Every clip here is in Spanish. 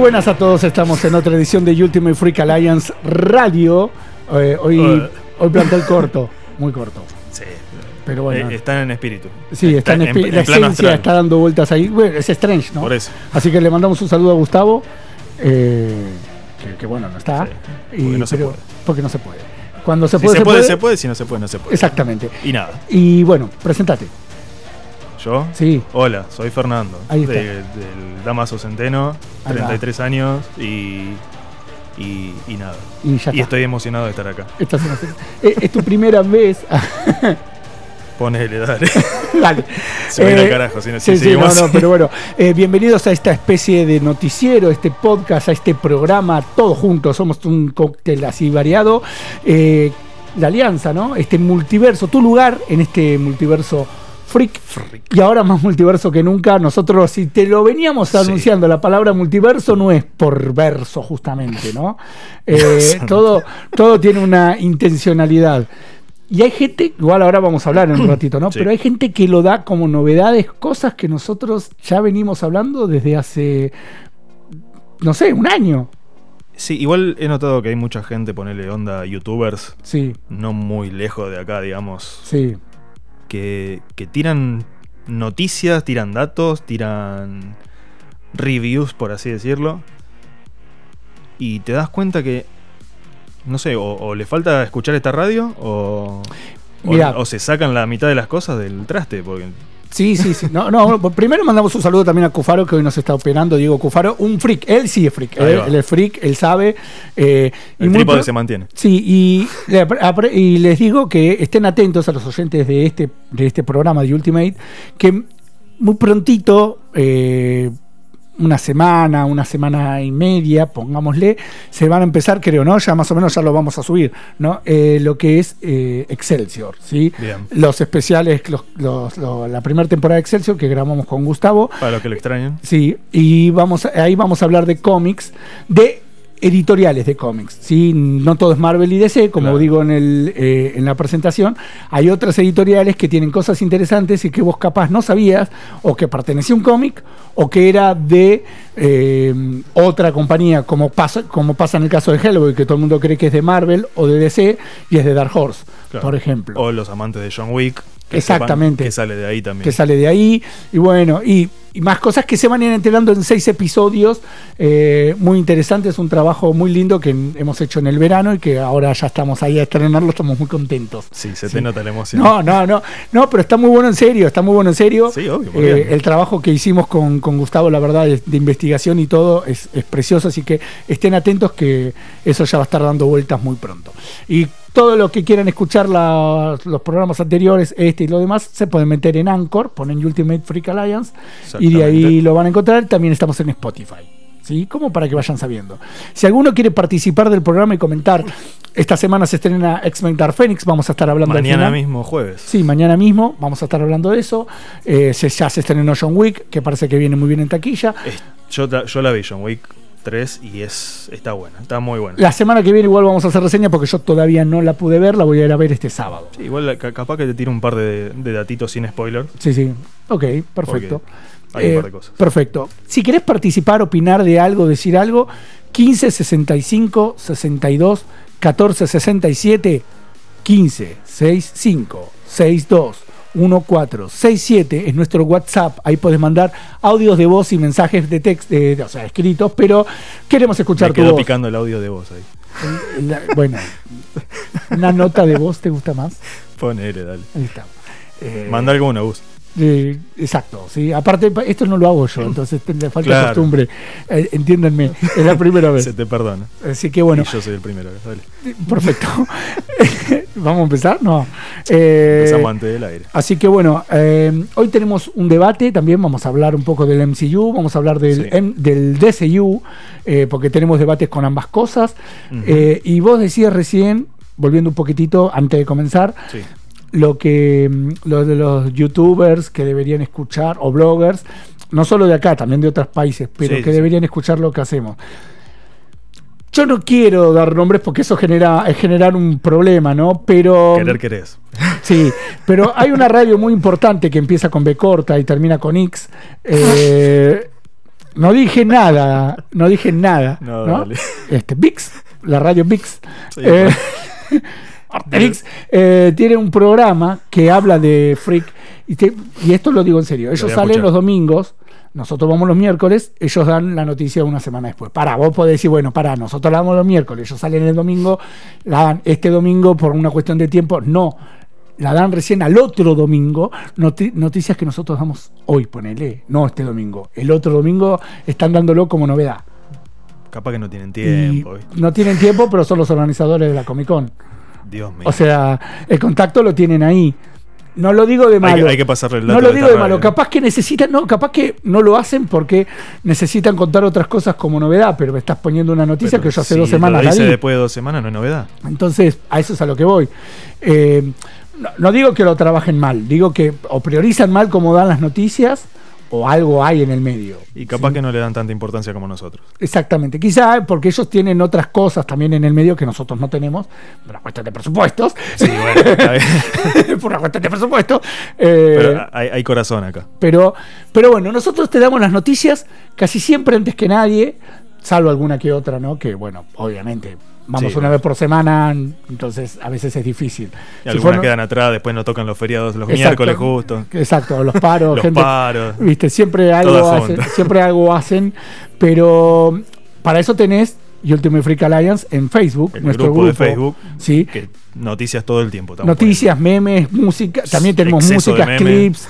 Buenas a todos, estamos en otra edición de Ultimate Freak Alliance Radio. Eh, hoy, hoy plantel corto, muy corto. Sí. Pero bueno. Eh, están en espíritu. Sí, está en, espi- la esencia está dando vueltas ahí. Bueno, es Strange, ¿no? Por eso. Así que le mandamos un saludo a Gustavo. eh, que, que bueno, no está. Sí, porque no se puede. Porque no se puede. Cuando se Si puede, se, puede, se puede. Si no se puede, no se puede. Exactamente. Y nada. Y bueno, presentate. Yo. Sí. Hola, soy Fernando. Ahí está. de- del Damaso Centeno, Ahí va. 33 años y, y. y nada. Y ya Y estoy emocionado de estar acá. Estás la- Eh, es tu primera vez. Ponele, dale. Dale. Se a ir al Eh, carajo. Si no, Sí, sí, no, no, pero bueno, eh, bienvenidos a esta especie de noticiero, a este podcast, a este programa, todos juntos, somos un cóctel así variado. Eh, la alianza, ¿no? Este multiverso, tu lugar en este multiverso freak. Y ahora más multiverso que nunca. Nosotros, si te lo veníamos Sí. anunciando, la palabra multiverso no es por verso, justamente, ¿no? Eh, Santo. todo, todo tiene una intencionalidad. Y hay gente, igual ahora vamos a hablar en un ratito, ¿no? Sí. Pero hay gente que lo da como novedades, cosas que nosotros ya venimos hablando desde hace, no sé, un año. Sí, igual he notado que hay mucha gente, ponele onda, youtubers, Sí, no muy lejos de acá, digamos, sí. Que, que tiran noticias, tiran datos, tiran reviews, por así decirlo. Y te das cuenta que, no sé, o, o le falta escuchar esta radio o, o se sacan la mitad de las cosas del traste. Porque Sí, sí, sí. No, no, bueno, primero mandamos un saludo también a Cufaro, que hoy nos está operando, Diego Cufaro, un freak. Él sí es freak. Él, es freak, él sabe. eh, y el trípode pro- se mantiene. Sí, y, y les digo que estén atentos a los oyentes de este, de este programa de Ultimate, que muy prontito, eh, una semana, una semana y media, pongámosle, se van a empezar, creo, ¿no? Ya más o menos ya lo vamos a subir, ¿no? Eh, lo que es eh, Excelsior, ¿sí? Bien. Los especiales, los- los- lo- la primera temporada de Excelsior que grabamos con Gustavo, Para los que lo extrañan. Sí, y vamos a- ahí vamos a hablar de cómics, de editoriales de cómics. ¿sí? No todo es Marvel y DC, como Claro. digo en, el, eh, en la presentación. Hay otras editoriales que tienen cosas interesantes y que vos capaz no sabías, o que pertenecía a un cómic, o que era de eh, otra compañía, como pasa, como pasa en el caso de Hellboy, que todo el mundo cree que es de Marvel o de DC, y es de Dark Horse, Claro. por ejemplo. O los amantes de John Wick. Que Exactamente. Que sale de ahí también. que sale de ahí. Y bueno, y, y más cosas que se van a ir enterando en seis episodios. eh, muy interesantes, un trabajo muy lindo que hemos hecho en el verano y que ahora ya estamos ahí a estrenarlo, estamos muy contentos. Sí, se Sí. te nota la emoción. No, no, no, no, pero está muy bueno en serio, está muy bueno en serio. Sí, obvio, muy Eh, bien. el trabajo que hicimos con, con Gustavo, la verdad, es de investigación y todo es, es precioso, así que estén atentos que eso ya va a estar dando vueltas muy pronto. Y todo lo que quieran escuchar la- los programas anteriores, este y lo demás, se pueden meter en Anchor, ponen Ultimate Freak Alliance y de ahí lo van a encontrar. También estamos en Spotify. ¿Sí? Como para que vayan sabiendo. Si alguno quiere participar del programa y comentar, esta semana se estrena X-Men Dark Phoenix, vamos a estar hablando al Mañana final. mismo, jueves. Sí, mañana mismo vamos a estar hablando de eso. Eh, se, ya se estrenó John Wick, que parece que viene muy bien en taquilla. Es- yo, yo la vi John Wick 3 y es está buena, está muy buena. La semana que viene igual vamos a hacer reseña porque yo todavía no la pude ver, la voy a ir a ver este sábado. Sí, igual capaz que te tiro un par de, de datitos sin spoiler. Sí, sí. Ok, perfecto. Hay un Eh, par de cosas. Perfecto. Si querés participar, opinar de algo, decir algo, 15 65 62 14 67 15 65 62 14 67 es nuestro WhatsApp. Ahí podés mandar audios de voz y mensajes de texto, o sea, escritos, pero queremos escuchar Me tu quedó voz. picando el audio de voz ahí. La- bueno, una nota de voz te gusta más. Ponele, dale. Ahí está. Eh, Manda alguno, Gus. Eh, exacto, sí. Aparte, pa- esto no lo hago yo, entonces le falta Claro. costumbre. Eh, entiéndanme, es la primera vez. Se te perdona. Así que bueno, Y yo soy el primero. Dale. perfecto. ¿Vamos a empezar? No. Eh, Empezamos antes del aire. así que bueno, eh, hoy tenemos un debate, también vamos a hablar un poco del MCU, vamos a hablar del, Sí. M- del DCU, eh, porque tenemos debates con ambas cosas. Y vos decías recién, volviendo un poquitito antes de comenzar, Sí. Lo que mm, lo de los youtubers que deberían escuchar o bloggers, no solo de acá, también de otros países, pero Sí, que sí. deberían escuchar lo que hacemos. Yo no quiero dar nombres porque eso genera es generar un problema, ¿no? Pero Querer querés. sí, pero hay una radio muy importante que empieza con B corta y termina con X. eh, No dije nada, no dije nada. No, ¿no? Este, VIX, la radio VIX. Sí, eh, bueno. Arterix, eh, tiene un programa que habla de Freak. Y, te- y esto lo digo en serio. Ellos salen los domingos. Nosotros vamos los miércoles, ellos dan la noticia una semana después. Para, vos podés decir, bueno, para, nosotros la damos los miércoles, ellos salen el domingo, la dan este domingo por una cuestión de tiempo. No, la dan recién al otro domingo. Noti- noticias que nosotros damos hoy, ponele, no este domingo. El otro domingo están dándolo como novedad. Capaz que no tienen tiempo. no tienen tiempo, pero son los organizadores de la Comic Con. Dios mío. O sea, el contacto lo tienen ahí. No lo digo de hay, malo. que- hay que pasarle el no lo digo de malo. Capaz que necesitan, no, capaz que no lo hacen porque necesitan contar otras cosas como novedad, pero me estás poniendo una noticia Pero que yo hace si dos semanas Lo la dice di. después de dos semanas, no es novedad. Entonces, a eso es a lo que voy. Eh, no, no digo que lo trabajen mal, digo que o priorizan mal como dan las noticias o algo hay en el medio. Y capaz ¿sí? que no le dan tanta importancia como nosotros. Exactamente, quizá porque ellos tienen otras cosas también en el medio que nosotros no tenemos, por una cuestión de presupuestos. Sí, bueno, por una cuestión de presupuesto. eh, Pero hay, hay corazón acá. pero, pero bueno, nosotros te damos las noticias casi siempre antes que nadie, salvo alguna que otra, ¿no? Que bueno, obviamente, vamos Sí, una vez por semana, entonces a veces es difícil. Y Si algunas fueron- quedan atrás, después no tocan los feriados los Exacto. miércoles justo. Exacto, los paros, Los gente. paros. Viste, siempre algo hacen, siempre algo hacen, pero para eso tenés Ultimate Freak Alliance en Facebook, El nuestro grupo, grupo, de Facebook. sí, Que noticias todo el tiempo. noticias, memes, música, también tenemos Exceso meme. clips.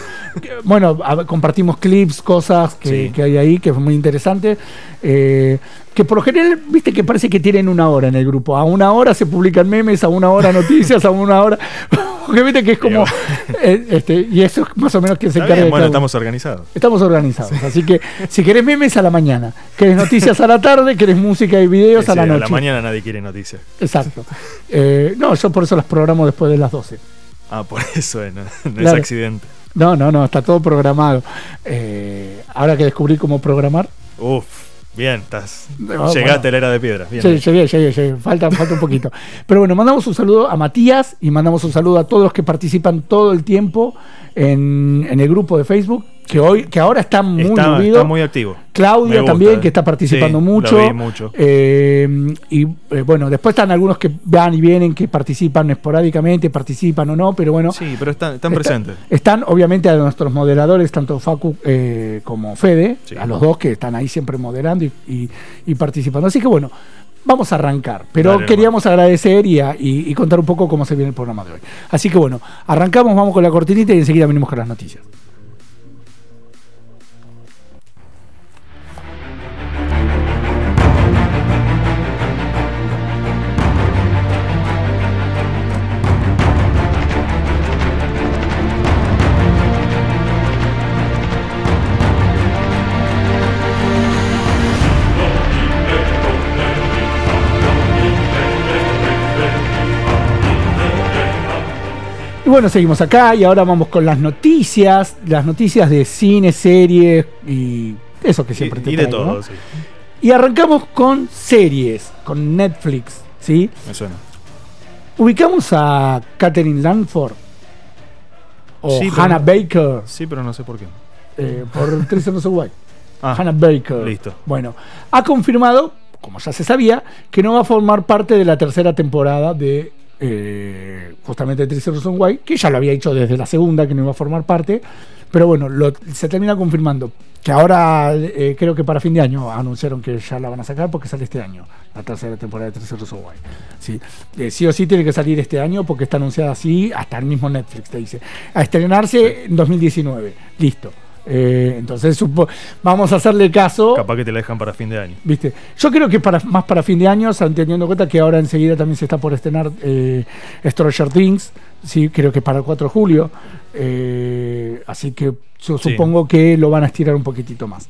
Bueno, a compartimos clips, cosas que, Sí. que hay ahí, que es muy interesante. eh, que por lo general, viste que parece que tienen una hora en el grupo. A una hora se publican memes, a una hora noticias, a una hora. Porque viste que es como. eh, este, y eso es más o menos quien se encarga bueno, estamos organizados. Estamos organizados. Así que si querés memes a la mañana, querés noticias a la tarde, querés música y videos Sí, a la noche. mañana nadie quiere noticias. Exacto. Eh, no, yo por eso las programo después de las 12. Ah, por eso, eh, no, no Claro. es accidente. No, no, no, está todo programado. Ahora que descubrí cómo programar, Uf, bien, estás. No, Llegaste bueno. a la era de piedra. Bien. Sí, llegué, llegué, llegué. Falta, falta un poquito. Pero bueno, mandamos un saludo a Matías y mandamos un saludo a todos los que participan todo el tiempo en, en el grupo de Facebook, que hoy, que ahora está muy está, movido. está muy activo. Gusta, también, que está participando Sí, mucho. lo vi mucho. Eh, y eh, bueno, después están algunos que van y vienen, que participan esporádicamente, participan o no, pero bueno. Sí, pero están, están Está- presentes. Están obviamente a nuestros moderadores, tanto Facu eh, como Fede, Sí. a los dos que están ahí siempre moderando y, y- y participando. Así que bueno, vamos a arrancar. Pero Dale, queríamos agradecer y, a- y- y contar un poco cómo se viene el programa de hoy. Así que bueno, arrancamos, vamos con la cortinita y enseguida venimos con las noticias. Y bueno, seguimos acá y ahora vamos con las noticias, las noticias de cine, series y eso que siempre Y, te y de todo, ¿no? sí. Y arrancamos con series, con Netflix, ¿sí? Me suena. Ubicamos a Catherine Langford o Sí, Hannah no- Baker Sí, pero no sé por qué. eh, por Tres años White. Ah, Hannah Baker. listo. Bueno, ha confirmado, como ya se sabía, que no va a formar parte de la tercera temporada de eh, justamente Tres Reasons Why, que ya lo había dicho desde la segunda que no iba a formar parte, pero bueno, lo- se termina confirmando. Que ahora eh, creo que para fin de año anunciaron que ya la van a sacar porque sale este año, la tercera temporada de Tres Reasons Why. Sí. Eh, sí o sí tiene que salir este año porque está anunciada así, hasta el mismo Netflix te dice. A estrenarse en 2019. Listo. Eh, entonces supo- vamos a hacerle caso. Capaz que te la dejan para fin de año. ¿Viste? Yo creo que para, más para fin de año, teniendo en cuenta que ahora enseguida también se está por estrenar eh, Stranger Things, sí, creo que para el 4 de julio. eh, así que yo Sí. supongo que lo van a estirar un poquitito más.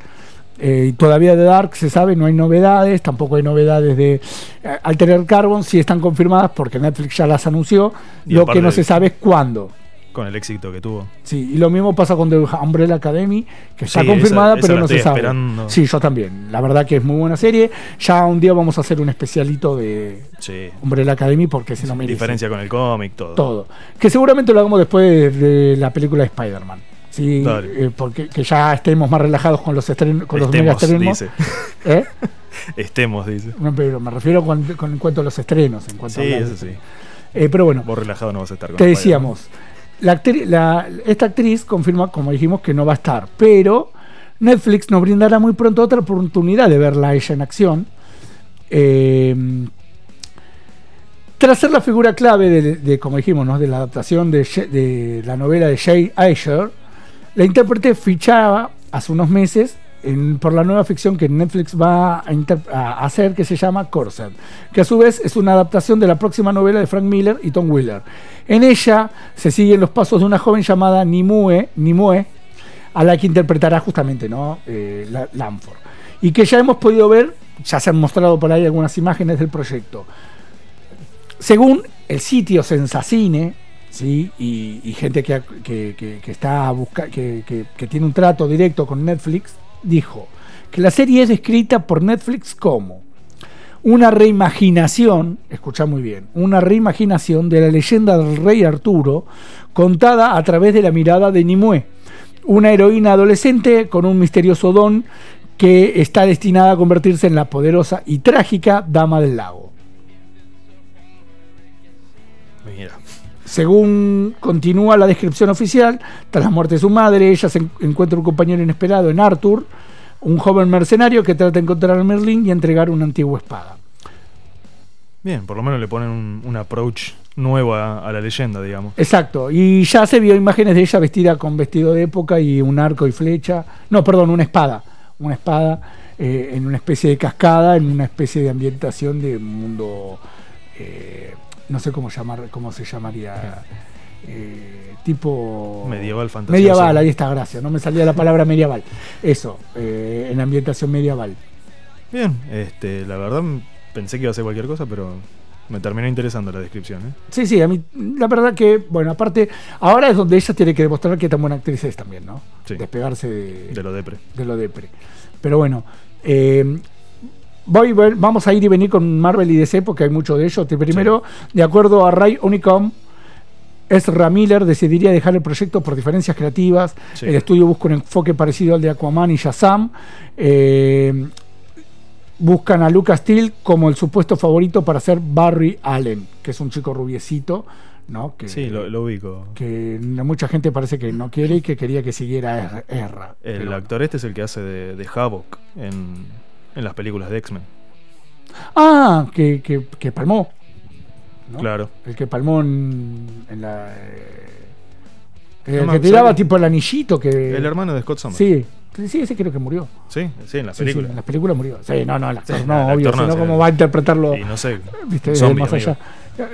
Eh, y todavía de Dark se sabe, no hay novedades, tampoco hay novedades de eh, Altered Carbon, sí están confirmadas porque Netflix ya las anunció. Y lo que no de- se sabe es cuándo. Con el éxito que tuvo. Sí, y lo mismo pasa con The Umbrella Academy, que está Sí, confirmada, esa- esa pero no se sabe. esperando. Sí, yo también. La verdad que es muy buena serie. Ya un día vamos a hacer un especialito de Sí. Umbrella Academy porque se lo merece. Diferencia con el cómic, todo. Todo. Que seguramente lo hagamos después de, la película de Spider-Man. Sí, eh, porque que ya estemos más relajados con los estrenos, con los mega Estemos, estrenos. dice. ¿Eh? Estemos, dice. No, pero me refiero con, con- en cuanto a los estrenos. En cuanto a Sí, eso sí. Eh, pero bueno, Vos relajado no vas a estar con te Spider-Man. La esta actriz confirma, como dijimos, que no va a estar, pero Netflix nos brindará muy pronto otra oportunidad de verla a ella en acción. Eh, tras ser la figura clave de, como dijimos, ¿no? de la adaptación de la novela de Jay Asher, la intérprete fichaba hace unos meses por la nueva ficción que Netflix va a, hacer, que se llama Corset, que a su vez es una adaptación de la próxima novela de Frank Miller y Tom Wheeler. En ella se siguen los pasos de una joven llamada Nimue, Nimue a la que interpretará justamente ¿no? Eh. Y que ya hemos podido ver, ya se han mostrado por ahí algunas imágenes del proyecto. Según el sitio Sensacine, ¿sí? y, gente que, que- está busca- que tiene un trato directo con Netflix, dijo que la serie es descrita por Netflix como una reimaginación, escucha muy bien, una reimaginación de la leyenda del rey Arturo contada a través de la mirada de Nimue, una heroína adolescente con un misterioso don que está destinada a convertirse en la poderosa y trágica Dama del Lago. Según continúa la descripción oficial, tras la muerte de su madre, ella se en- encuentra un compañero inesperado en Arthur, un joven mercenario que trata de encontrar a Merlin y entregar una antigua espada. Bien, por lo menos le ponen un, un approach nuevo a, a la leyenda, digamos. Exacto, y ya se vio imágenes de ella vestida con vestido de época y un arco y flecha. No, perdón, una espada. Una espada eh, en una especie de cascada, en una especie de ambientación de mundo. eh, no sé cómo llamar, cómo se llamaría. eh, tipo. Medieval, fantasioso. Medieval, ahí está, gracias. No me salía la palabra medieval. Eso, eh, en ambientación medieval. Bien, este, la verdad pensé que iba a ser cualquier cosa, pero me terminó interesando la descripción. ¿eh? Sí, sí, a mí, la verdad que, bueno, aparte, ahora es donde ella tiene que demostrar que tan buena actriz es también, ¿no? Sí. Despegarse de, De lo depre. de lo depre. Pero bueno, eh, voy, voy- vamos a ir y venir con Marvel y DC porque hay mucho de ellos. Primero, de acuerdo a Ray Unicom, Ezra Miller decidiría dejar el proyecto por diferencias creativas. Sí. El estudio busca un enfoque parecido al de Aquaman y Shazam. Eh, buscan a Lucas Steele como el supuesto favorito para ser Barry Allen, que es un chico rubiecito, ¿no? Que, Sí, lo, lo ubico. que mucha gente parece que no quiere y que quería que siguiera Ezra. El Pero- actor este es el que hace de, de Havok en, en las películas de X-Men. Ah, que, que, que palmó. ¿no? Claro. El que palmó en, en la. eh, el No que tiraba tipo el anillito que. El hermano de Scott Summers. Sí, sí, ese creo que murió. Sí, sí, en las Sí, sí, películas. en las películas murió. Sí, no, no, el actor Sí, no, el obvio, actor no, sino cómo va a interpretarlo. Y no sé. ¿Viste? Zombie, más allá.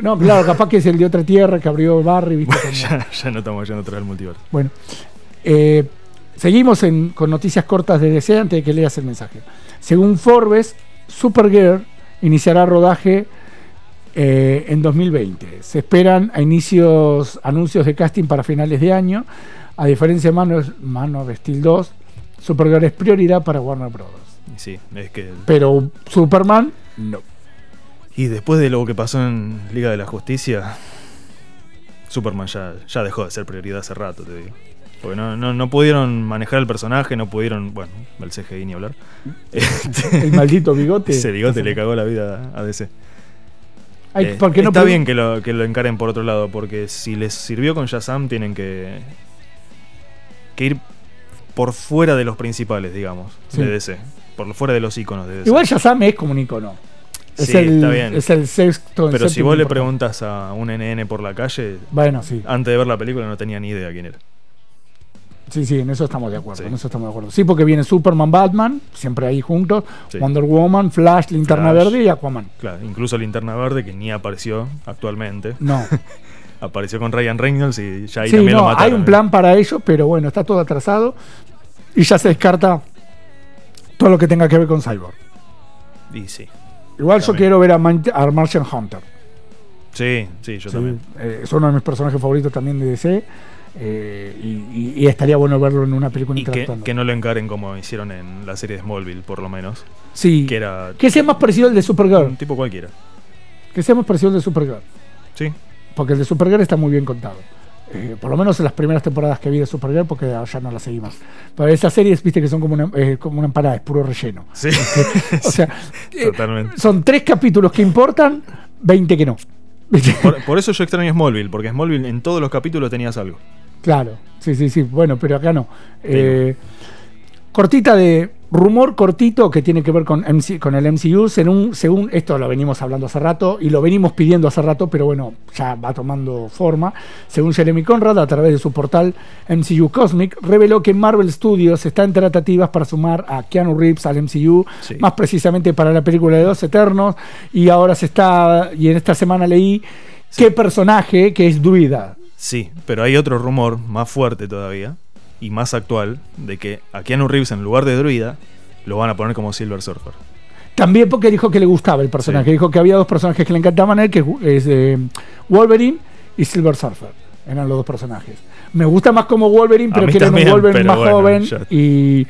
No, claro, capaz que es el de otra tierra que abrió Barry, ¿viste? Ya no estamos yendo atrás del multiverso. Bueno, eh, seguimos en- con noticias cortas de DC antes de que leas el mensaje. Según Forbes, Supergirl iniciará rodaje eh, en 2020. Se esperan a inicios anuncios de casting para finales de año. A diferencia de Man of, Man of Steel 2, Supergirl es prioridad para Warner Bros. Sí, es que. Pero Superman, no. Y después de lo que pasó en Liga de la Justicia, Superman ya, ya dejó de ser prioridad hace rato, te digo. Porque no, no, no pudieron manejar el personaje, no pudieron. Bueno, el CGI ni hablar. Este, El maldito bigote. Ese bigote le cagó la vida a DC. Ay, Eh, ¿por qué no está bien que lo, que lo encaren por otro lado, porque si les sirvió con Shazam, tienen que, que ir por fuera de los principales, digamos, Sí. de DC. Por fuera de los iconos de DC. Igual Shazam es como un icono. Es, Sí, el, está bien. es el sexto. Pero si vos le preguntas a un NN por la calle, Bueno, sí. antes de ver la película no tenía ni idea quién era. Sí, sí, en eso estamos de acuerdo. Sí. En eso estamos de acuerdo. Sí, porque viene Superman, Batman, siempre ahí juntos, Sí. Wonder Woman, Flash, Linterna Flash. Verde y Aquaman. Claro, incluso Linterna Verde, que ni apareció actualmente, No. apareció con Ryan Reynolds y ya ahí sí, también lo mataron. hay un plan para ello, pero bueno, está todo atrasado y ya se descarta todo lo que tenga que ver con Cyborg. Y sí. Igual yo quiero ver a, Man- a Martian Hunter. Sí, sí, yo también. eh, es uno de mis personajes favoritos también de DC. Eh, y, y- estaría bueno verlo en una película Y que, interactuando. que no lo encaren como hicieron en la serie de Smallville, por lo menos. sí, Que era que sea más parecido al de Supergirl. un tipo cualquiera. Que sea más parecido al de Supergirl. Sí, Porque el de Supergirl está muy bien contado. Eh, por lo menos en las primeras temporadas que vi de Supergirl, porque ya no las seguimos. Pero esas series, viste que son como una, eh, como una empanada, es puro relleno. Sí. o sea, eh, Totalmente. son tres capítulos que importan, 20 que no. Por, por eso yo extraño Smallville, porque Smallville en todos los capítulos tenías algo. Claro, sí, sí, sí. Bueno, pero acá no. Eh, cortita de rumor cortito que tiene que ver con, MC con el MCU. Según, según esto lo venimos hablando hace rato y lo venimos pidiendo hace rato, pero bueno, ya va tomando forma. Según Jeremy Conrad, a través de su portal MCU Cosmic, reveló que Marvel Studios está en tratativas para sumar a Keanu Reeves al MCU, Sí. más precisamente para la película de Dos Eternos. Y ahora se está, y en esta semana leí qué personaje que es Druida. Sí, pero hay otro rumor más fuerte todavía y más actual de que a Keanu Reeves en lugar de druida lo van a poner como Silver Surfer. También porque dijo que le gustaba el personaje. Sí. Dijo que había dos personajes que le encantaban a él, que es eh, Wolverine y Silver Surfer. Eran los dos personajes. Me gusta más como Wolverine, pero quieren también, un Wolverine más bueno, joven. ya- y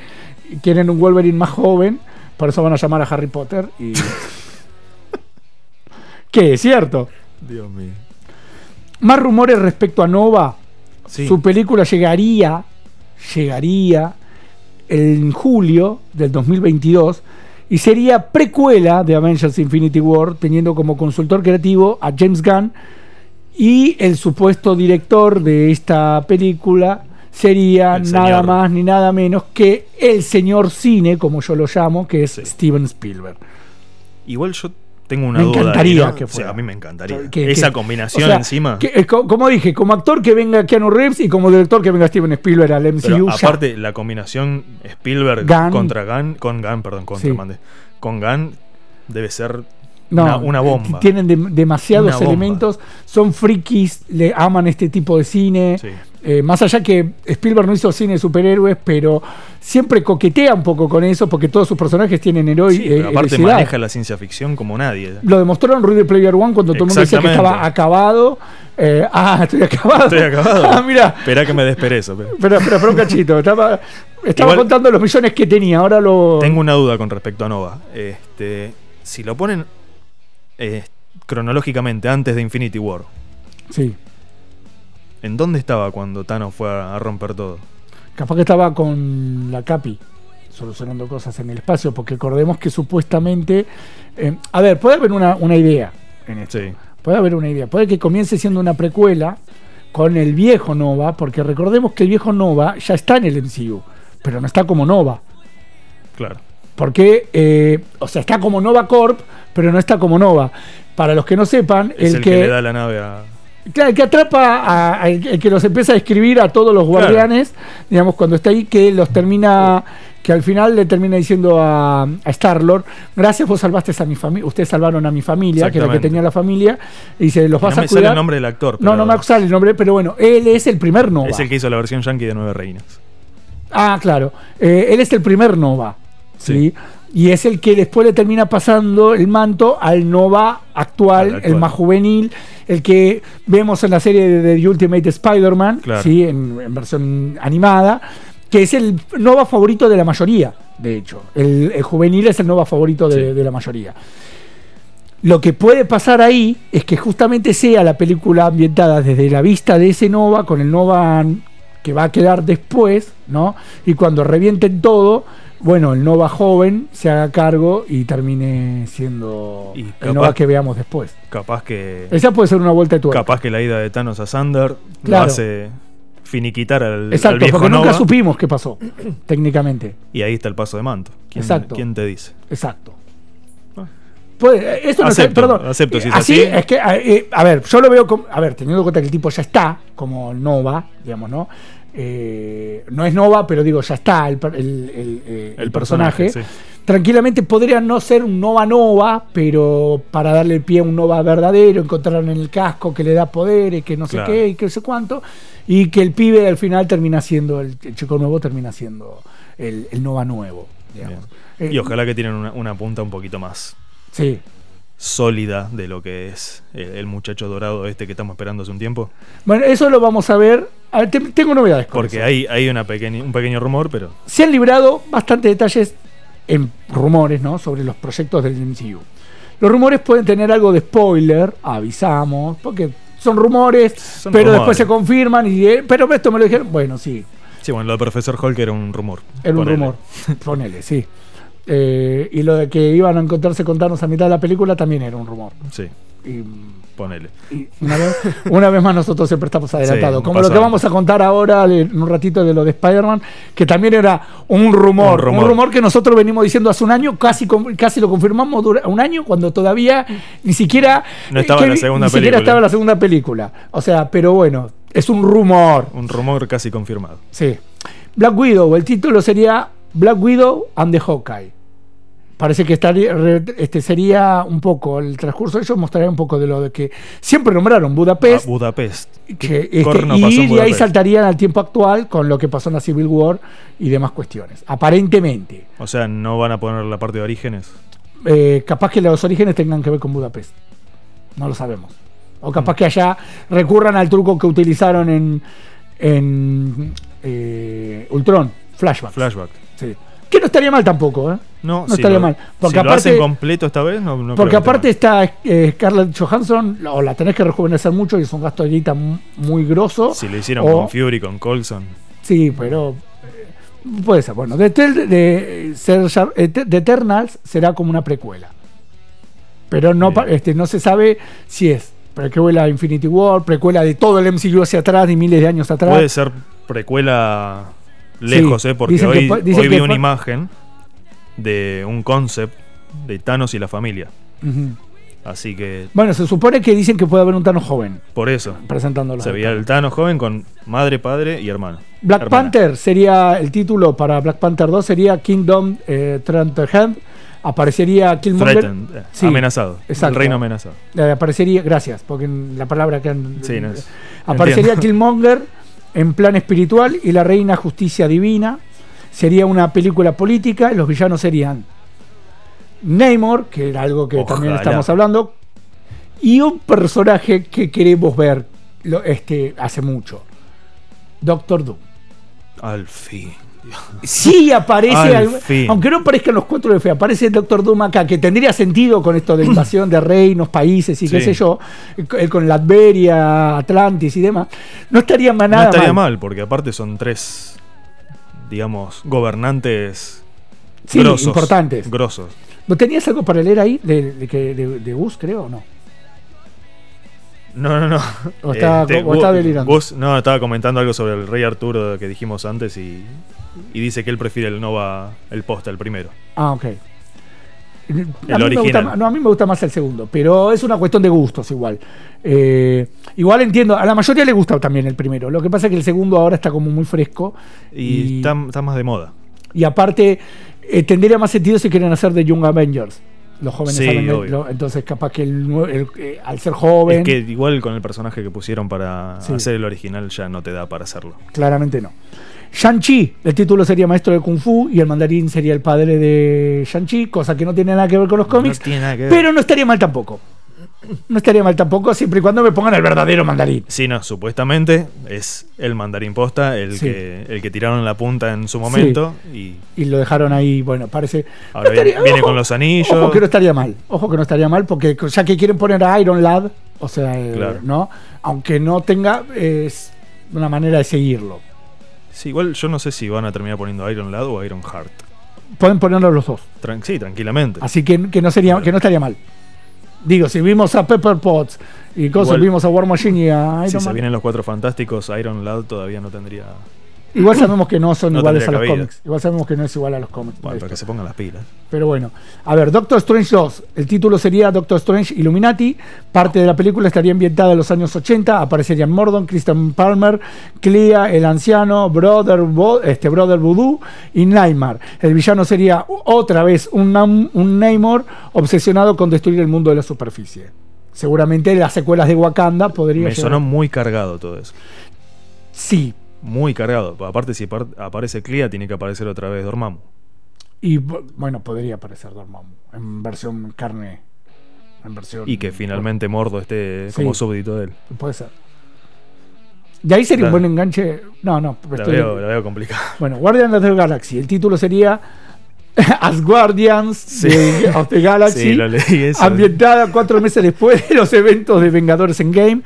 quieren un Wolverine más joven. Por eso van a llamar a Harry Potter. Y... que es cierto. Dios mío. Más rumores respecto a Nova. Sí. Su película llegaría, llegaría en julio del 2022 y sería precuela de Avengers Infinity War, teniendo como consultor creativo a James Gunn y el supuesto director de esta película sería El nada señor. más ni nada menos que el señor cine, como yo lo llamo, que es Sí. Steven Spielberg. Igual yo tengo una Me duda. encantaría ¿no? que O sea, fuera. a mí me encantaría. Que- Esa que- combinación o sea, encima. que, eh, co- como dije, como actor que venga Keanu Reeves y como director que venga Steven Spielberg al MCU. Pero ya. aparte, la combinación Spielberg Gunn. contra Gunn, con Gunn, perdón, contra Sí. mandé. Con Gunn debe ser No, una, una bomba. Tienen de- demasiados elementos, son frikis, le aman este tipo de cine. Sí. Eh, más allá que Spielberg no hizo cine de superhéroes, pero siempre coquetea un poco con eso porque todos sus personajes tienen. Sí, pero eh, aparte heroicidad. maneja la ciencia ficción como nadie. Lo demostró en Ready Player One cuando todo el mundo decía que estaba acabado. Eh, ah, estoy acabado. Estoy acabado. ah, mira. Espera que me desperezo. pero- Pero, pero, pero un cachito. Estaba, estaba Igual- contando los millones que tenía. Ahora lo. Tengo una duda con respecto a Nova. Este, si lo ponen eh, cronológicamente antes de Infinity War, Sí. ¿en dónde estaba cuando Thanos fue a, a romper todo? Capaz que estaba con la Capi solucionando cosas en el espacio, porque recordemos que supuestamente. eh, a ver, puede haber una, una idea en esto. Sí. Puede haber una idea. Puede que comience siendo una precuela con el viejo Nova, porque recordemos que el viejo Nova ya está en el MCU, pero no está como Nova. Claro. Porque, eh, o sea, está como Nova Corp, pero no está como Nova. Para los que no sepan, Es el, el, que, que, le da la nave a. Claro, el que atrapa a, a- el, el que los empieza a escribir a todos los guardianes, digamos, cuando está ahí, que los termina, que al final le termina diciendo a, a Star-Lord, gracias, vos salvaste a mi familia, ustedes salvaron a mi familia, que era la que tenía la familia, y dice, los No vas a me sale el nombre del actor. no, pero no me sale el nombre, pero bueno, él es el primer Nova. Es el que hizo la versión yankee de Nueve Reinas. Ah, claro. Eh, él es el primer Nova. ¿sí? Sí. Y es el que después le termina pasando el manto al Nova actual, Al actual. el más juvenil, el que vemos en la serie de, The Ultimate Spider-Man, Claro. ¿sí? en, en versión animada, que es el Nova favorito de la mayoría, de hecho. El, el juvenil es el Nova favorito de, Sí. de la mayoría. Lo que puede pasar ahí es que justamente sea la película ambientada desde la vista de ese Nova, con el Nova que va a quedar después, ¿no? Y cuando revienten todo, bueno, el Nova joven se haga cargo y termine siendo Y el capaz- Nova que veamos después. Capaz que. Esa puede ser una vuelta de tuerca. Capaz que la ida de Thanos a Sander Claro. lo hace finiquitar al, al Exacto, viejo porque nunca supimos qué pasó, técnicamente. Y ahí está el paso de manto. ¿Quién, Exacto. ¿quién te dice? Exacto. Ah. Puede- esto no es- Acepto, perdón. acepto si es así. así. es que, a, eh, a ver, yo lo veo como. A ver, teniendo en cuenta que el tipo ya está, como Nova, digamos, ¿no? Eh, no es Nova, pero digo, ya está el, el- el, eh, el personaje. sí. Tranquilamente podría no ser un Nova Nova, pero para darle pie a un Nova verdadero, encontraron en el casco que le da poderes, que no sé Claro. qué y que no sé cuánto, y que el pibe al final termina siendo, el, el chico nuevo termina siendo el, el Nova nuevo, digamos. Eh, Y ojalá que tienen una, una punta un poquito más Sí, sólida de lo que es el, muchacho dorado este que estamos esperando hace un tiempo. Bueno, eso lo vamos a ver. A ver, te- tengo novedades. con Porque eso. hay, hay una pequeña, un pequeño rumor, pero Se han librado bastante detalles en rumores ¿no? sobre los proyectos del MCU. Los rumores pueden tener algo de spoiler, avisamos, porque son rumores, Son pero rumores. después se confirman. y eh, Pero esto me lo dijeron. Bueno, sí, Sí, bueno, lo de Profesor Hulk era un rumor. era un Ponele. rumor. Ponele, sí. Eh, y lo de que iban a encontrarse con Thanos a mitad de la película también era un rumor. Sí, Y, ponele. y una, vez, una vez más nosotros siempre estamos adelantados. Sí, Como lo que vamos a contar ahora en un ratito de lo de Spider-Man, que también era un rumor, Un rumor. un rumor que nosotros venimos diciendo hace un año, casi, casi lo confirmamos un año, cuando todavía ni siquiera, No estaba que en la segunda ni siquiera película. estaba en la segunda película. O sea, pero bueno, es un rumor. Un rumor casi confirmado. Sí. Black Widow, el título sería Black Widow and the Hawkeye. Parece que estaría, este sería un poco, el transcurso de ellos mostraría un poco de lo de que siempre nombraron Budapest, Ah, Budapest. que, este, y de ahí saltarían al tiempo actual con lo que pasó en la Civil War y demás cuestiones. Aparentemente, O sea, no van a poner la parte de orígenes. eh, capaz que los orígenes tengan que ver con Budapest. No lo sabemos. O capaz Mm. que allá recurran al truco que utilizaron en, en eh, Ultron, Flashback. Flashback. Sí. Que no estaría mal tampoco, ¿eh? No, No si estaría lo- mal, porque si lo aparte- hacen completo esta vez, no, no creo Porque aparte está eh, Scarlett Johansson, o la tenés que rejuvenecer mucho y es un gasto de guita mu- muy grosso. Si lo hicieron o- con Fury, con Colson. Sí, pero eh, puede ser. Bueno, Tel- de, eh, de- de Eternals será como una precuela. Pero no, este, no se sabe si es precuela de Infinity War, precuela de todo el MCU hacia atrás, de miles de años atrás. Puede ser precuela lejos, Sí, ¿eh? Porque dicen hoy, hoy vi una imagen de un concept de Thanos y la familia. Así que Bueno, se supone que dicen que puede haber un Thanos joven por eso presentándolo. se veía el Thanos joven con madre, padre y hermano. Black Hermana. Panther sería el título para Black Panther 2 sería Kingdom eh. Aparecería Killmonger. Eh, Sí, amenazado. exacto. El reino amenazado. Eh, aparecería, gracias, porque la palabra que han- Sí, no es- aparecería entiendo. Killmonger en plan espiritual y la reina justicia divina. Sería una película política y los villanos serían Namor, que era algo que también estamos hablando, y un personaje que queremos ver lo- este, hace mucho, Doctor Doom. Al fin. Sí aparece, Al aunque no parezcan los cuatro de fe, aparece el Doctor Doom acá, que tendría sentido con esto de invasión de reinos, países y qué sé yo, eh, con Latveria, Atlantis y demás. No estaría más No estaría mal. mal. porque aparte son tres, digamos, gobernantes Sí, grosos. importantes. Grosos. ¿No tenías algo para leer ahí de, de, que- de, creo, o no? No, no, no. O está- o Gu- está delirando. Gus- no, estaba comentando algo sobre el rey Arturo que dijimos antes y, y dice que él prefiere el Nova, el posta, el primero. Ah, ok. A El mí, me gusta, original. no, a mí me gusta más el segundo, pero es una cuestión de gustos igual. Eh, igual entiendo, a la mayoría le gusta también el primero. Lo que pasa es que el segundo ahora está como muy fresco. Y, Está, está más de moda. Y aparte, eh, tendría más sentido si quieren hacer de Young Avengers. Los jóvenes Sí, Avengers, lo- entonces capaz que el, el- eh, al ser joven, Es que igual con el personaje que pusieron para Sí. hacer el original ya no te da para hacerlo. claramente no. Shang-Chi, el título sería Maestro de Kung Fu y el mandarín sería el padre de Shang-Chi, cosa que no tiene nada que ver con los cómics, No tiene nada que ver. pero no estaría mal tampoco. No estaría mal tampoco, siempre y cuando me pongan el verdadero mandarín. Sí, no, supuestamente es el mandarín posta, el, Sí. que, el que tiraron la punta en su momento. Y Y lo dejaron ahí, bueno, parece. Ahora viene- viene con los anillos. Ojo que no estaría mal. Ojo que no estaría mal, porque ya que quieren poner a Iron Lad, o sea, eh. ¿no? Aunque no tenga, es una manera de seguirlo. Sí, igual yo no sé si van a terminar poniendo Iron Lad o Iron Heart. Pueden ponerlo los dos. Tran- sí, tranquilamente. Así que, que no sería, que no estaría mal. Digo, si vimos a Pepper Potts y cosas, Igual- vimos a War Machine y a Iron si se vienen los cuatro fantásticos, Iron Lad todavía no tendría. Igual sabemos que no son No iguales a los cabida. cómics. Igual sabemos que no es igual a los cómics. Bueno, para que se pongan las pilas. Pero bueno, a ver, Doctor Strange 2, el título sería Doctor Strange Illuminati, parte de la película estaría ambientada en los años 80, aparecerían Mordon, Christian Palmer, Clea, el anciano, Brother, este, Brother Voodoo y Nightmare. El villano sería otra vez un, Nam- un Namor obsesionado con destruir el mundo de la superficie. Seguramente las secuelas de Wakanda podría Me llegar- sonó muy cargado todo eso. Sí, Muy cargado. Aparte, si apar- aparece Clea, tiene que aparecer otra vez Dormammu. y bu- bueno, podría aparecer Dormammu en versión carne. En versión, Y que finalmente Mordo esté Sí. como súbdito de él. Puede ser. Y ahí sería un buen enganche. No, no. La estoy- veo, la veo complicada. Bueno, Guardians of the Galaxy. El título sería As Guardians Sí. de- of the Galaxy. Sí, lo leí eso. ambientada cuatro meses después de los eventos de Vengadores en Game.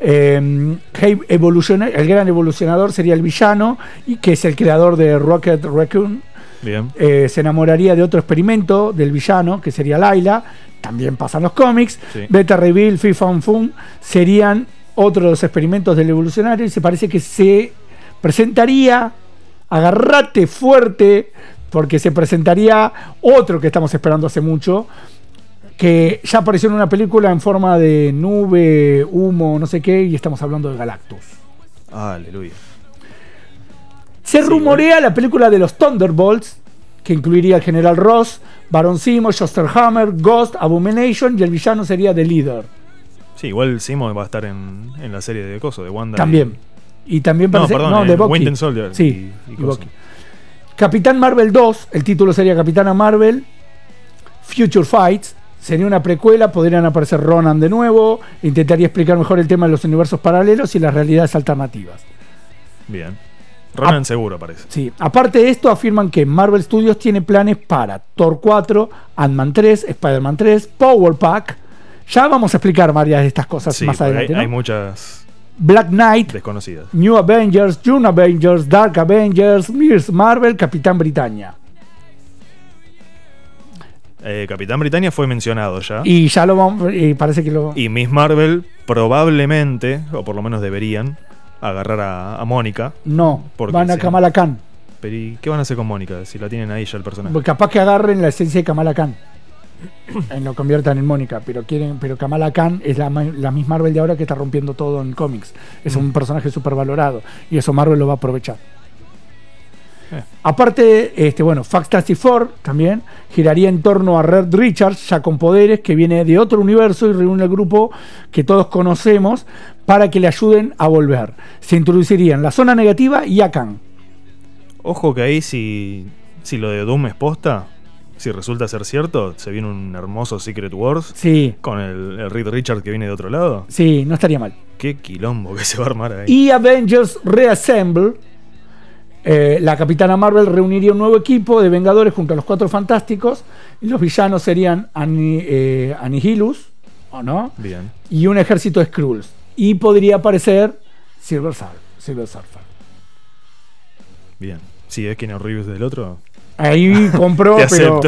Eh, el gran evolucionador sería el villano, y que es el creador de Rocket Raccoon. Bien. Eh, se enamoraría de otro experimento del villano, que sería Laila. También pasan los cómics. Sí. Beta Reveal, FIFA Fun serían otros de los experimentos del evolucionario. Y se parece que se presentaría, agarrate fuerte, porque se presentaría otro que estamos esperando hace mucho. Que ya apareció en una película en forma de nube, humo, no sé qué, y estamos hablando de Galactus. Aleluya. Se Sí, rumorea la película de los Thunderbolts, que incluiría al General Ross, Baron Simo, Shuster Hammer, Ghost, Abomination y el villano sería The Leader. Sí, igual Simo va a estar en, en la serie de Coso, de Wanda. y- También. Y también No, parece. perdón, no, de Bucky. Soldier Sí, y- y y. Bucky. Capitán Marvel 2, el título sería Capitana Marvel. Future Fights, sería una precuela, podrían aparecer Ronan de nuevo. Intentaría explicar mejor el tema de los universos paralelos y las realidades alternativas. Bien. Ronan seguro parece. Sí, aparte de esto, afirman que Marvel Studios tiene planes para Thor 4, Ant-Man 3, Spider-Man 3, Power Pack. Ya vamos a explicar varias de estas cosas Sí, más adelante. hay, ¿no? hay muchas Black Knight, desconocidas. New Avengers, June Avengers, Dark Avengers, Miss Marvel, Capitán Britannia. Eh, Capitán Britannia fue mencionado ya. Y ya lo vamos, y parece que lo... Y Miss Marvel probablemente, o por lo menos deberían, agarrar a, a Mónica. no, van a. Kamala Khan. Pero ¿y qué van a hacer con Mónica si la tienen ahí ya el personaje? Porque capaz que agarren la esencia de Kamala Khan. y lo conviertan en Mónica. Pero quieren, pero Kamala Khan es la, la Miss Marvel de ahora que está rompiendo todo en cómics. Es Mm. un personaje súper valorado. Y eso Marvel lo va a aprovechar. Eh. Aparte, este, bueno, Fantastic Four también giraría en torno a Red Richards, ya con poderes, que viene de otro universo y reúne el grupo que todos conocemos para que le ayuden a volver. Se introducirían la zona negativa y a Khan. Ojo que ahí si, si lo de Doom es posta, si resulta ser cierto, se viene un hermoso Secret Wars Sí, con el, el Reed Richard que viene de otro lado. sí, no estaría mal. Qué quilombo que se va a armar ahí. Y Avengers Reassemble. Eh, la Capitana Marvel reuniría un nuevo equipo de Vengadores junto a los Cuatro Fantásticos. Y los villanos serían Ani- eh, Annihilus, ¿o no? Bien. Y un ejército de Skrulls. Y podría aparecer Silver, Sur- Silver Surfer. Bien. Si es Keanu Reeves del otro, Ahí compró, te pero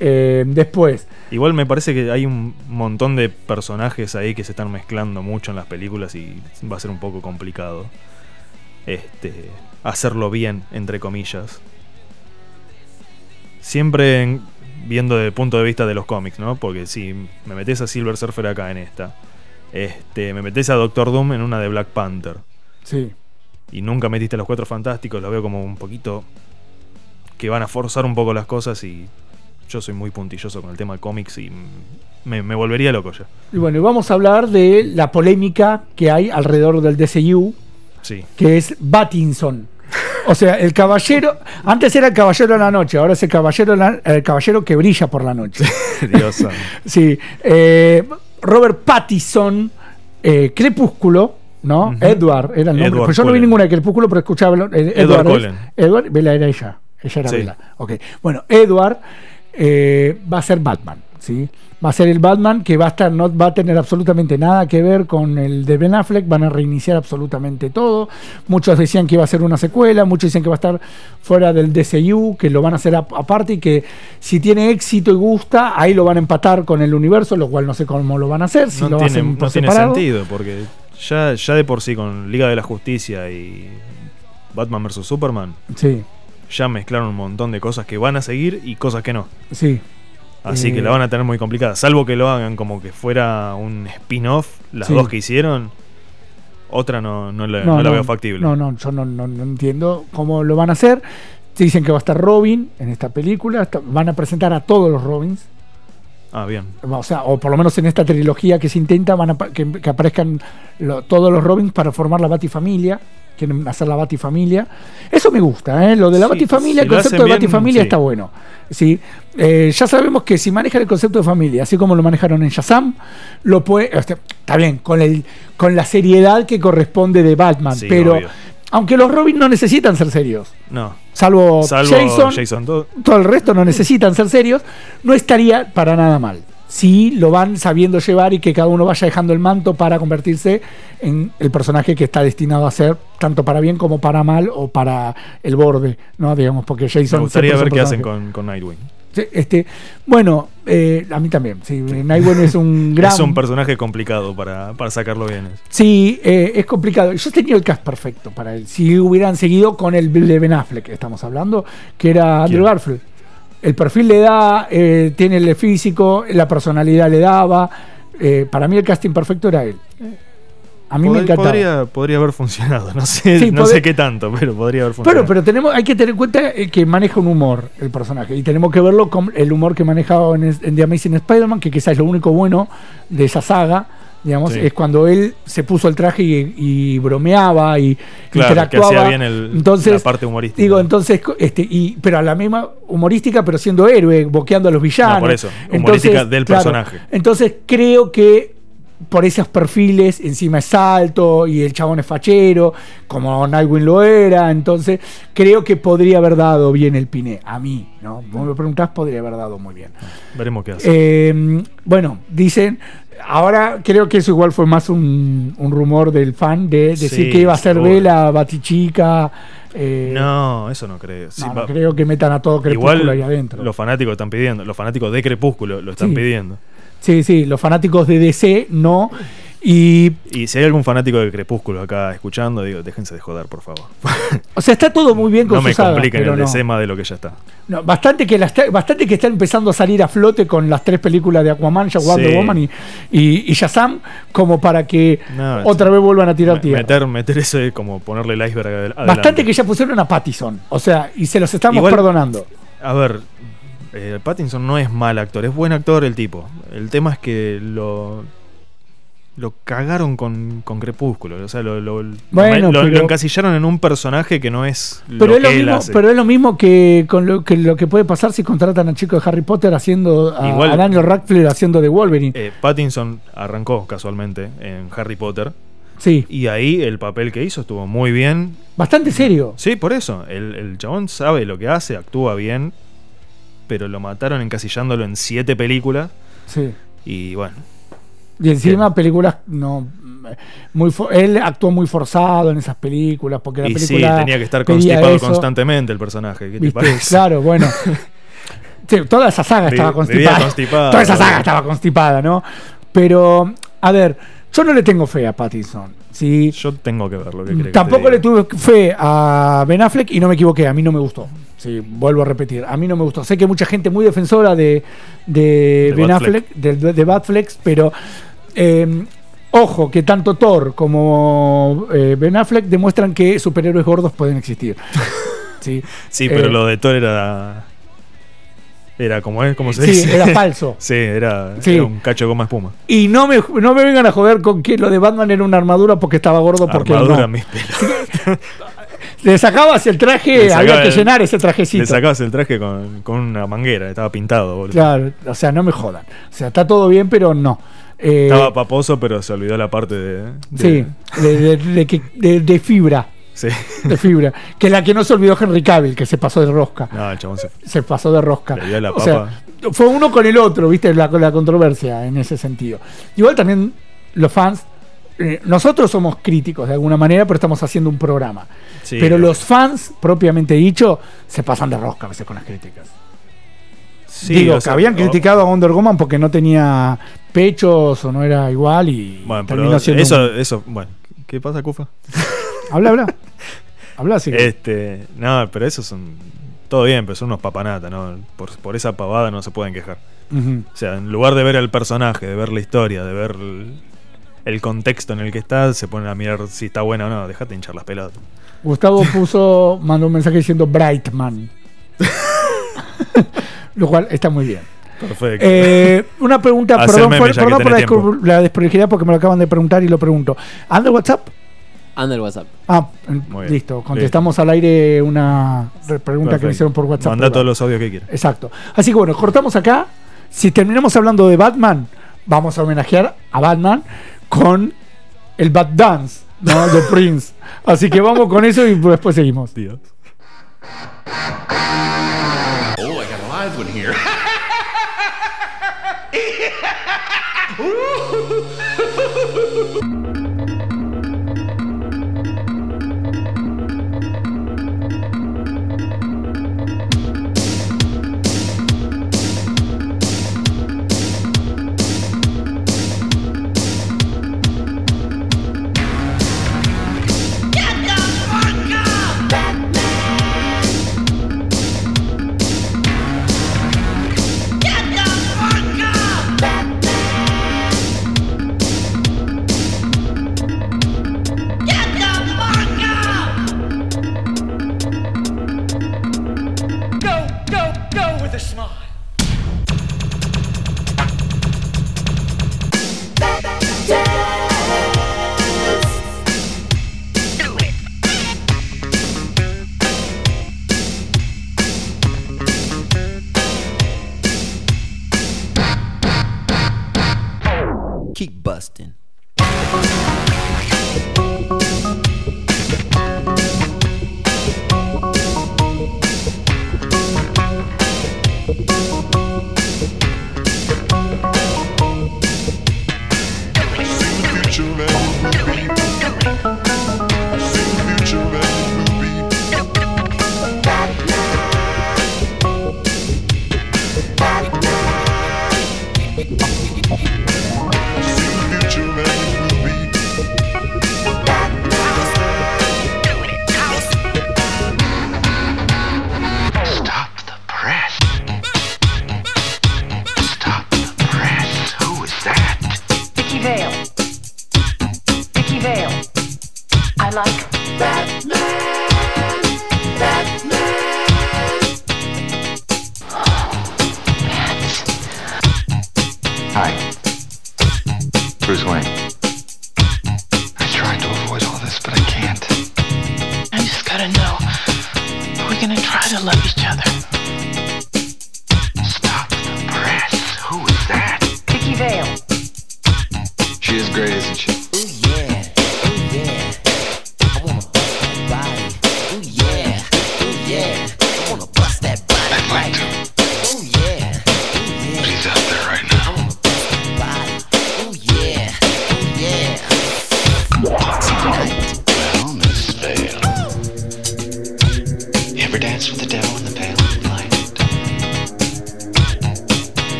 eh, después. Igual me parece que hay un montón de personajes ahí que se están mezclando mucho en las películas y va a ser un poco complicado. Este. Hacerlo bien, entre comillas. Siempre en- viendo desde el punto de vista de los cómics, ¿no? Porque si me metes a Silver Surfer acá en esta. Este. Me metes a Doctor Doom en una de Black Panther. Sí. y nunca metiste a los cuatro fantásticos, lo veo como un poquito que van a forzar un poco las cosas y yo soy muy puntilloso con el tema de cómics y me, me volvería loco ya. Y bueno, y vamos a hablar de la polémica que hay alrededor del DCU. Sí. que es Battinson. O sea, el caballero. Antes era el caballero de la noche, ahora es el caballero, la- el caballero que brilla por la noche. Dios. Sí. eh, Robert Pattinson, eh, Crepúsculo, ¿no? Edward era el nombre. Edward Pues yo no vi ninguna de Crepúsculo, pero escuchaba. el- Edward. Edward, Bella era ella. Ella era Sí. Bella. Ok. Bueno, Edward eh, va a ser Batman, ¿sí? Va a ser el Batman que va a estar, no va a tener absolutamente nada que ver con el de Ben Affleck, van a reiniciar absolutamente todo. Muchos decían que iba a ser una secuela, muchos dicen que va a estar fuera del DCU, que lo van a hacer ap- aparte y que si tiene éxito y gusta, ahí lo van a empatar con el universo, lo cual no sé cómo lo van a hacer, si no lo tiene, hacen no tiene sentido porque ya, ya de por sí con Liga de la Justicia y Batman vs. Superman Sí, ya mezclaron un montón de cosas que van a seguir y cosas que no. sí. Así Eh, que la van a tener muy complicada. Salvo que lo hagan como que fuera un spin-off, las Sí. dos que hicieron. Otra no, no, la, No, no la no, veo factible. No, no, yo no, no- no entiendo cómo lo van a hacer. Dicen que va a estar Robin en esta película. Van a presentar a todos los Robins. Ah, bien. O sea, o por lo menos en esta trilogía que se intenta, van a que, que aparezcan lo- todos los Robins para formar la Batifamilia. Quieren hacer la Batifamilia. Eso me gusta, ¿eh? Lo de la Sí, Batifamilia, si el concepto de Batifamilia sí. está bueno. Sí. Eh, ya sabemos que si manejan el concepto de familia, así como lo manejaron en Shazam, lo puede. está bien, con, el, con la seriedad que corresponde de Batman. Sí, pero obvio. aunque los Robins no necesitan ser serios. No. Salvo, Salvo Jason, Jason. todo- todo el resto no necesitan ser serios, no estaría para nada mal. Sí lo van sabiendo llevar y que cada uno vaya dejando el manto para convertirse en el personaje que está destinado a ser tanto para bien como para mal o para el borde, ¿no? Digamos, porque Jason... Me gustaría ver qué hacen personaje- con, con Nightwing. Este, bueno, eh, a mí también. Sí, Nightwing es un gran. Es un personaje complicado para, para sacarlo bien. Sí, eh, es complicado. Yo tenía el cast perfecto para él. Si hubieran seguido con el de Ben Affleck que estamos hablando, que era Andrew ¿Quién? Garfield. El perfil le da, eh, tiene el físico, la personalidad le daba. Eh, para mí el casting perfecto era él. A mí me encantaba. Podría, podría haber funcionado. No sé, Sí, no sé qué tanto, pero podría haber funcionado. Pero, pero tenemos, hay que tener en cuenta eh, que maneja un humor el personaje y tenemos que verlo con el humor que manejaba en, en The Amazing Spider-Man, que quizás es lo único bueno de esa saga, digamos, Sí. es cuando él se puso el traje y, y bromeaba y Claro, que interactuaba. hacía bien el- entonces, la parte humorística. Digo, entonces, este, y, pero a la misma humorística, pero siendo héroe, boqueando a los villanos. No, por eso, humorística del personaje. Entonces creo que por esos perfiles, encima es alto y el chabón es fachero, como Nightwing lo era, entonces creo que podría haber dado bien el Piné, a mí, ¿no? Vos me preguntás, podría haber dado muy bien. Veremos qué hace. Eh, bueno, dicen, ahora creo que eso igual fue más un, un rumor del fan de decir Sí, que iba a ser. Vela, Batichica. eh, no, eso no creo. Sí, no, creo que metan a todo Crepúsculo Igual ahí adentro. los fanáticos están pidiendo, los fanáticos de Crepúsculo lo están Sí. pidiendo. Sí, sí, los fanáticos de DC no. Y, Y si hay algún fanático de Crepúsculo acá escuchando, digo, déjense de joder, por favor. o sea, está todo muy bien con no me compliquen el no. Más de lo que ya está. No, bastante, que la está, bastante que está empezando a salir a flote con las tres películas de Aquaman, ya Wonder Sí. Woman y, y, y Shazam, como para que No, otra vez vuelvan a tirar tierra. meter, meter eso es como ponerle el iceberg adel- adelante. Bastante que ya pusieron a Pattison, o sea, y se los estamos Igual- perdonando. A ver, eh, Pattinson no es mal actor, es buen actor el tipo. El tema es que lo. Lo cagaron con, con Crepúsculo. O sea, lo, lo, Bueno, lo- lo pero- encasillaron en un personaje que no es Pero lo es, lo que él mismo, hace. pero es lo mismo que con lo que, lo que puede pasar si contratan al chico de Harry Potter haciendo a, Igual- a Daniel Radcliffe haciendo de Wolverine. Eh, Pattinson arrancó casualmente en Harry Potter. sí, Y ahí el papel que hizo estuvo muy bien. bastante serio. Sí, por eso. El, el chabón sabe lo que hace, actúa bien. Pero lo mataron encasillándolo en siete películas. Sí. Y bueno. Y encima películas no muy él actuó muy forzado en esas películas porque la Y sí, película tenía que estar constipado eso, constantemente el personaje. ¿Qué te parece? Claro, bueno. Sí, toda esa saga estaba constipada. constipada, toda esa saga estaba constipada, ¿no? Pero a ver, yo no le tengo fe a Pattinson. ¿Sí? Yo tengo que verlo. ¿qué querés que Tampoco le diga? tuve fe a Ben Affleck y no me equivoqué, a mí no me gustó. Sí, vuelvo a repetir, a mí no me gustó. Sé que hay mucha gente muy defensora de, de De Ben. Affleck, de, de Batflex, pero eh, ojo que tanto Thor como eh, Ben Affleck demuestran que superhéroes gordos pueden existir. sí, Sí, pero Eh, lo de Thor era. Era como es, como se sí, dice. era falso. sí, era, Sí. era un cacho de goma espuma. Y no me, no me vengan a joder con que lo de Batman era una armadura porque estaba gordo, porque Armadura, no. mis pelos. Le sacabas el traje, Le había sacaba que el- llenar ese trajecito. Le sacabas el traje con, con una manguera, estaba pintado, boludo. Claro, o sea, no me jodan. O sea, está todo bien, pero no. Eh, Estaba paposo, pero se olvidó la parte de. de- sí, de, de- de que- de- de fibra. Sí. De fibra. Que la que no se olvidó Henry Cavill, que se pasó de rosca. No, el chabón se. Se pasó de rosca. Le dio la O sea, fue uno con el otro, ¿viste? La, la controversia en ese sentido. Igual también los fans. eh, nosotros somos críticos de alguna manera, pero estamos haciendo un programa. Sí, pero los fans, propiamente dicho, se pasan de rosca a veces con las críticas. sí, Digo, sea, que habían o- criticado a Wonder Woman porque no tenía pechos o no era igual y Bueno, terminó pero siendo eso, un- eso. Bueno, ¿qué pasa, Kufa? Habla, habla. Habla así. Este. No, pero eso son. Todo bien, pero son unos papanatas, ¿no? Por, por esa pavada no se pueden quejar. O sea, en lugar de ver al personaje, de ver la historia, de ver el, el contexto en el que está, se ponen a mirar si está buena o no. Dejate hinchar las pelotas. Gustavo puso, mandó un mensaje diciendo Brightman. Lo cual está muy bien. Perfecto. Eh, una pregunta, perdón, por, perdón por la, la desprolijidad porque me lo acaban de preguntar y lo pregunto. ¿Anda WhatsApp? Anda el WhatsApp. Ah, listo. Contestamos al aire una re- pregunta que me hicieron por WhatsApp. Manda todos los audios que quieras. Exacto. Así que bueno, cortamos acá. Si terminamos hablando de Batman, vamos a homenajear a Batman con el Bat Dance, ¿no? De Prince. Así que vamos con eso y después seguimos. Dios.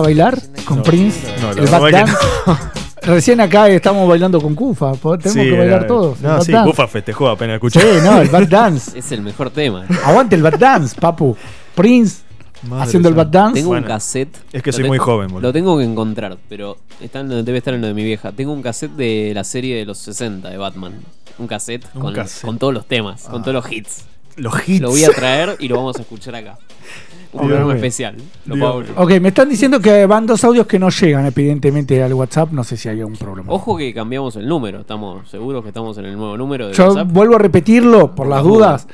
Va, ¿no te gusta bailar con No, Prince? no, la el back dance. Recién acá estamos bailando con Kufa, tenemos Sí, que bailar era- todos. No, sí, dance. Bufa festejó apenas escuché. Sí, no, el back dance. Es el mejor tema. Aguante el back dance, papu. Prince Madre haciendo el back dance. Tengo Bueno, un cassette. es que soy muy joven, boludo. Lo tengo que encontrar, pero está en debe estar en lo de mi vieja. Tengo un cassette de la serie de los 60 de Batman. Un cassette, Un con, cassette. con todos los temas, con Ah. todos los hits. Los hits. Lo voy a traer y lo vamos a escuchar acá. Un especial. Lo. Ok, me están diciendo que van dos audios que no llegan, evidentemente, al WhatsApp. No sé si hay algún problema. Ojo que cambiamos el número. Estamos seguros que estamos en el nuevo número de Yo WhatsApp. vuelvo a repetirlo por las las dudas.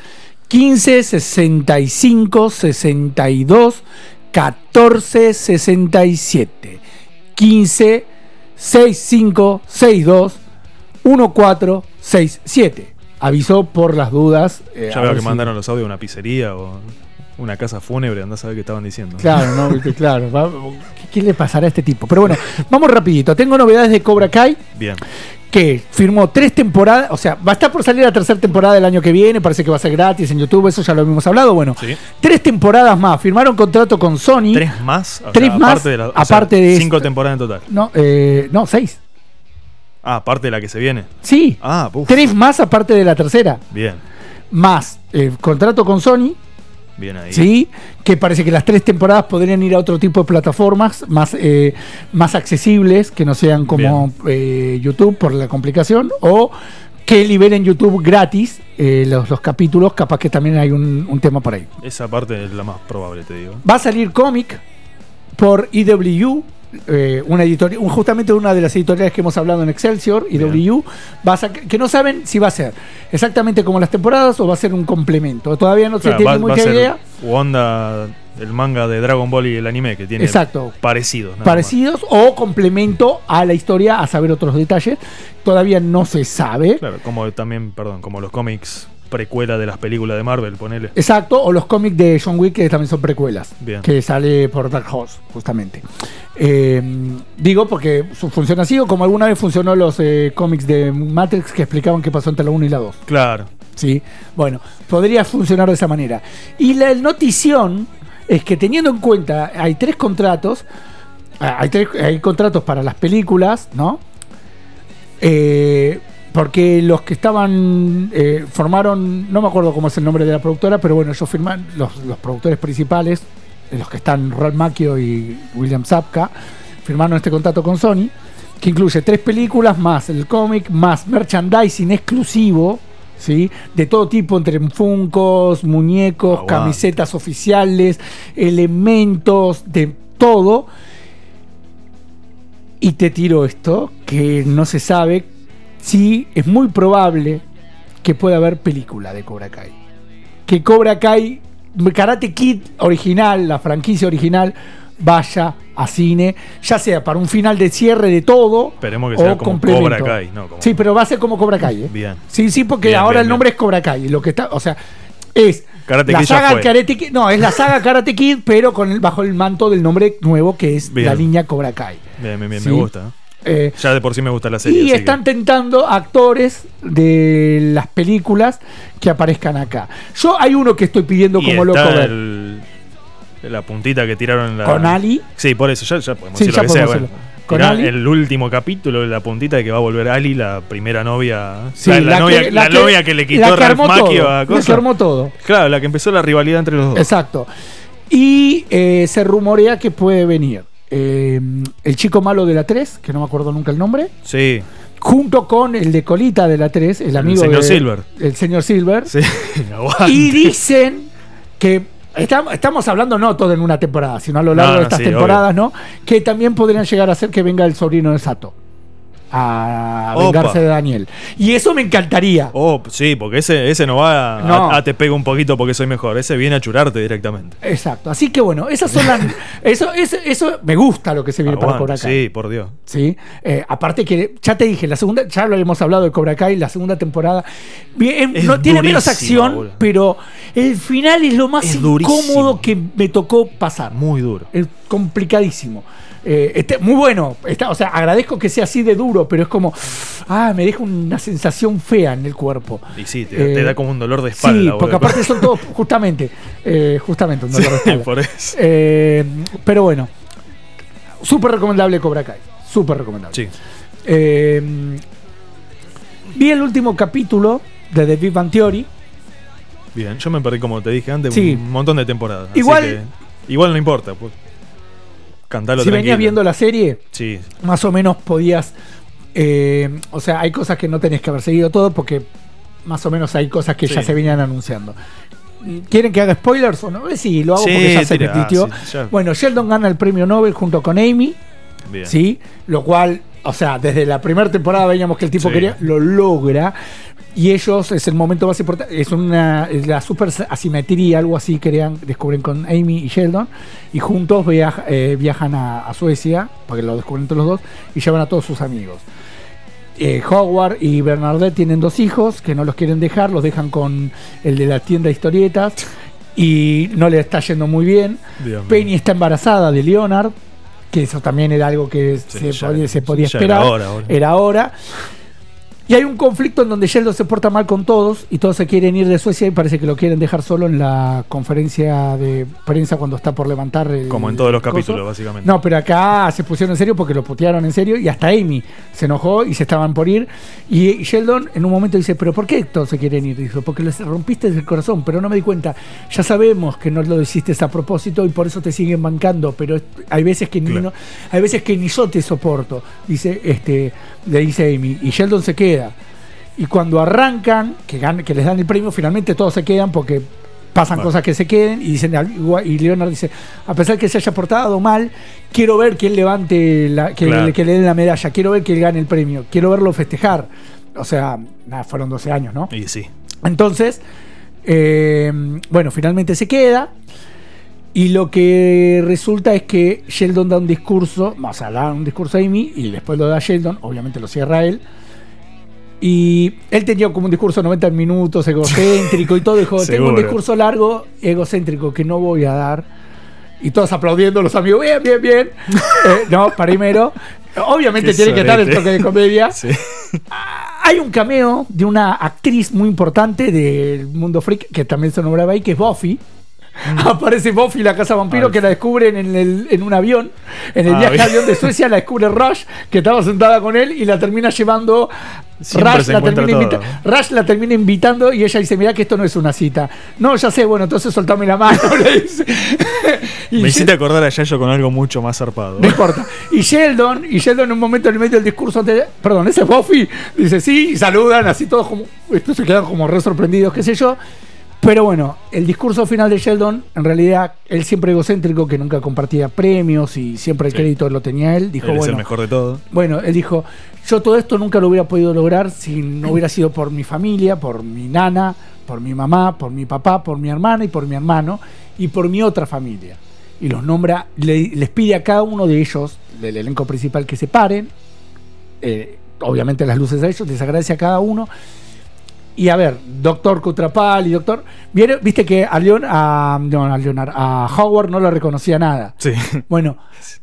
15 65 62 14 67. 15 65 62 14 67. Avisó por las dudas. eh, Ya veo que si- mandaron los audios a una pizzería o una casa fúnebre, andás a ver qué estaban diciendo. Claro, no, claro. va- ¿Qué, qué le pasará a este tipo? Pero bueno, vamos rapidito. Tengo novedades de Cobra Kai. Bien. que firmó tres temporadas, o sea, va a estar por salir la tercera temporada del año que viene, parece que va a ser gratis en YouTube, eso ya lo habíamos hablado. Bueno, Sí. tres temporadas más, firmaron contrato con Sony. Tres más. o Tres sea, más, Aparte de, la- sea, de Cinco esta. temporadas en total. No, eh, no, seis. Ah, aparte de la que se viene. Sí, Ah, uf. tres más aparte de la tercera. Bien. Más eh, contrato con Sony, Bien ahí. sí, que parece que las tres temporadas podrían ir a otro tipo de plataformas más, eh, más accesibles, que no sean como eh, YouTube por la complicación, o que liberen YouTube gratis eh, los, los capítulos, capaz que también hay un, un tema por ahí. Esa parte es la más probable, te digo. Va a salir cómic por EW, eh, una editorial, justamente una de las editoriales que hemos hablado en Excelsior, EW, va a sac- que no saben si va a ser exactamente como las temporadas o va a ser un complemento. Todavía no se tiene va, va mucha ser idea. u onda el manga de Dragon Ball y el anime que tiene Exacto. parecidos. Parecidos o complemento a la historia, a saber otros detalles. Todavía no se sabe. Claro, como también, perdón, como los cómics precuela de las películas de Marvel, ponele. Exacto, o los cómics de John Wick que también son precuelas, Bien. que sale por Dark Horse, justamente. Eh, digo porque funciona así, o como alguna vez funcionó los eh, cómics de Matrix que explicaban qué pasó entre la 1 y la 2. Claro. ¿sí? Bueno, podría funcionar de esa manera. Y la notición es que teniendo en cuenta, hay tres contratos, ah, hay, tres- hay contratos para las películas, ¿no? Eh, porque los que estaban, eh, formaron, no me acuerdo cómo es el nombre de la productora, pero bueno, ellos firman, los, los productores principales, eh, los que están Ralph Macchio y William Zapka, firmaron este contrato con Sony, que incluye tres películas, más el cómic, más merchandising exclusivo, ¿sí? De todo tipo, entre funcos, muñecos, Aguante. camisetas oficiales, elementos, de todo. Y te tiro esto, que no se sabe si es muy probable que pueda haber película de Cobra Kai. Que Cobra Kai, Karate Kid original, la franquicia original, vaya a cine, ya sea para un final de cierre de todo. Esperemos que o sea como. Cobra Kai, no como- Sí, pero va a ser como Cobra Kai. ¿eh? Bien. Sí, sí, porque Bien, ahora bien, el nombre bien. es Cobra Kai. Lo que está, o sea, es Karate la Kid saga. Karate Kid. No, es la saga Karate Kid, pero con el, bajo el manto del nombre nuevo que es la línea Cobra Kai. Bien, bien, bien, Sí. me gusta. ¿Eh? Ya de por sí me gusta la serie. y están que- tentando actores de las películas que aparezcan acá. Yo hay uno que estoy pidiendo Y como loco está ver. el- la puntita que tiraron la. Con Ali. Sí, por eso, ya, ya podemos Sí, decir ya lo que sea. bueno. Con Ali. El último capítulo, la puntita de que va a volver Ali, la primera novia. Sí, la, la que- novia, la que- novia que le quitó que Ralph Macchio a que cosa. armó todo. Claro, la que empezó la rivalidad entre los dos. Exacto. Y eh, se rumorea que puede venir eh, el chico malo de la 3, que no me acuerdo nunca el nombre, Sí, junto con el de colita de la 3, el amigo señor de- Silver. El señor Silver. sí. Y dicen que estamos, estamos hablando no todo en una temporada, sino a lo largo No, de estas sí, temporadas, ¿no? Que también podrían llegar a ser que venga el sobrino de Sato a Opa. vengarse de Daniel. Y eso me encantaría. Oh, sí, porque ese, ese no va a, No. a- a te pego un poquito porque soy mejor. Ese viene a churarte directamente. Exacto. Así que bueno, esas son las. eso, eso, eso me gusta lo que se viene para Aguante, Cobra Kai. Sí, por Dios. ¿sí? Eh, aparte que, ya te dije, la segunda, ya lo habíamos hablado de Cobra Kai, la segunda temporada, bien, Es no tiene menos acción, pero el final es lo más Es incómodo durísimo. que me tocó pasar. Muy duro. Es complicadísimo. Eh, este, muy bueno, está, o sea, agradezco que sea así de duro, pero es como, ah, me deja una sensación fea en el cuerpo. Y sí, te, Eh, te da como un dolor de espalda. Sí, boludo. porque aparte son todos, justamente, eh, justamente un dolor de Sí, espalda. por eso. Eh, pero bueno, súper recomendable Cobra Kai. Súper recomendable. Sí. Eh, vi el último capítulo de The Big Bang Theory. Bien, yo me perdí, como te dije antes, Sí. un montón de temporadas. así Igual- que igual no importa. Pues. Cantalo si venías viendo la serie, Sí, más o menos podías. eh, o sea, hay cosas que no tenés que haber seguido todo porque más o menos hay cosas que ya se venían anunciando. ¿Quieren que haga spoilers o no? Eh, Sí, lo hago Sí, porque ya se repitió. sí, ya. Bueno, Sheldon gana el premio Nobel junto con Amy. bien. ¿sí? Lo cual, o sea, desde la primera temporada veíamos que el tipo quería, lo logra. Y ellos es el momento más importante, es una es la super asimetría, algo así querían, descubren con Amy y Sheldon, y juntos viaja- eh, viajan a, a Suecia, porque lo descubren entre los dos, y llevan a todos sus amigos. Eh, Howard y Bernadette tienen dos hijos que no los quieren dejar, los dejan con el de la tienda de historietas y no le está yendo muy bien. Dios mío. Penny está embarazada de Leonard, que eso también era algo que Sí, se, podía, se podía esperar. era hora, ahora. Y hay un conflicto en donde Sheldon se porta mal con todos y todos se quieren ir de Suecia y parece que lo quieren dejar solo en la conferencia de prensa cuando está por levantar el. Como en todos los coso. capítulos, básicamente. No, pero acá se pusieron en serio porque lo putearon en serio y hasta Amy se enojó y se estaban por ir. Y Sheldon en un momento dice, pero ¿por qué todos se quieren ir? Dijo, porque les rompiste el corazón, pero no me di cuenta. Ya sabemos que no lo hiciste a propósito y por eso te siguen bancando, pero hay veces que ni no- hay veces que ni yo te soporto, dice este, le dice Amy. Y Sheldon se queda. Y cuando arrancan, que, gan- que les dan el premio, finalmente todos se quedan porque pasan Bueno. cosas que se queden y dicen y Leonard dice, a pesar que se haya portado mal, quiero ver que él levante la, que, Claro. le, que le den la medalla, quiero ver que él gane el premio, quiero verlo festejar. O sea, nada, fueron 12 años, ¿no? Y sí. Entonces, eh, bueno, finalmente se queda. Y lo que resulta es que Sheldon da un discurso, o sea, da un discurso a Amy y después lo da Sheldon, obviamente lo cierra él. Y él tenía como un discurso de 90 minutos, egocéntrico y todo. Dijo: Tengo un discurso largo, egocéntrico, que no voy a dar. Y todos aplaudiendo, los amigos, bien, bien, bien. Eh, no, primero. Obviamente Qué tiene que estar el toque de comedia. Sí. Hay un cameo de una actriz muy importante del mundo freak que también se nombraba ahí, que es Buffy. Aparece Buffy la casa vampiro. Ay. que la descubren en, el- en un avión. En el Ah, viaje bien. avión de Suecia la descubre Rush, que estaba sentada con él y la termina llevando. Rush la, termina todo. invita- Rush la termina invitando y ella dice: Mira que esto no es una cita. No, ya sé, bueno, entonces soltame la mano. le dice. Me hiciste acordar a Yayo con algo mucho más zarpado. no importa. Y Sheldon, y Sheldon en un momento en el medio del discurso, antes de- perdón, ese es Buffy, dice sí, y saludan, así todos como, estos se quedan como re sorprendidos, qué sé yo. Pero bueno, el discurso final de Sheldon, en realidad, él siempre egocéntrico, que nunca compartía premios y siempre el Sí. crédito lo tenía él, dijo, Él es bueno, el mejor de todo. bueno, él dijo, yo todo esto nunca lo hubiera podido lograr si no hubiera sido por mi familia, por mi nana, por mi mamá, por mi papá, por mi hermana y por mi hermano y por mi otra familia. Y los nombra, le- les pide a cada uno de ellos, del elenco principal, que se paren. Eh, obviamente las luces a ellos, les agradece a cada uno. Y a ver, doctor Cutrapal y doctor. ¿vieron? Viste que a, Leon, a, no, a Leonard, a Howard no lo reconocía nada. Sí. Bueno,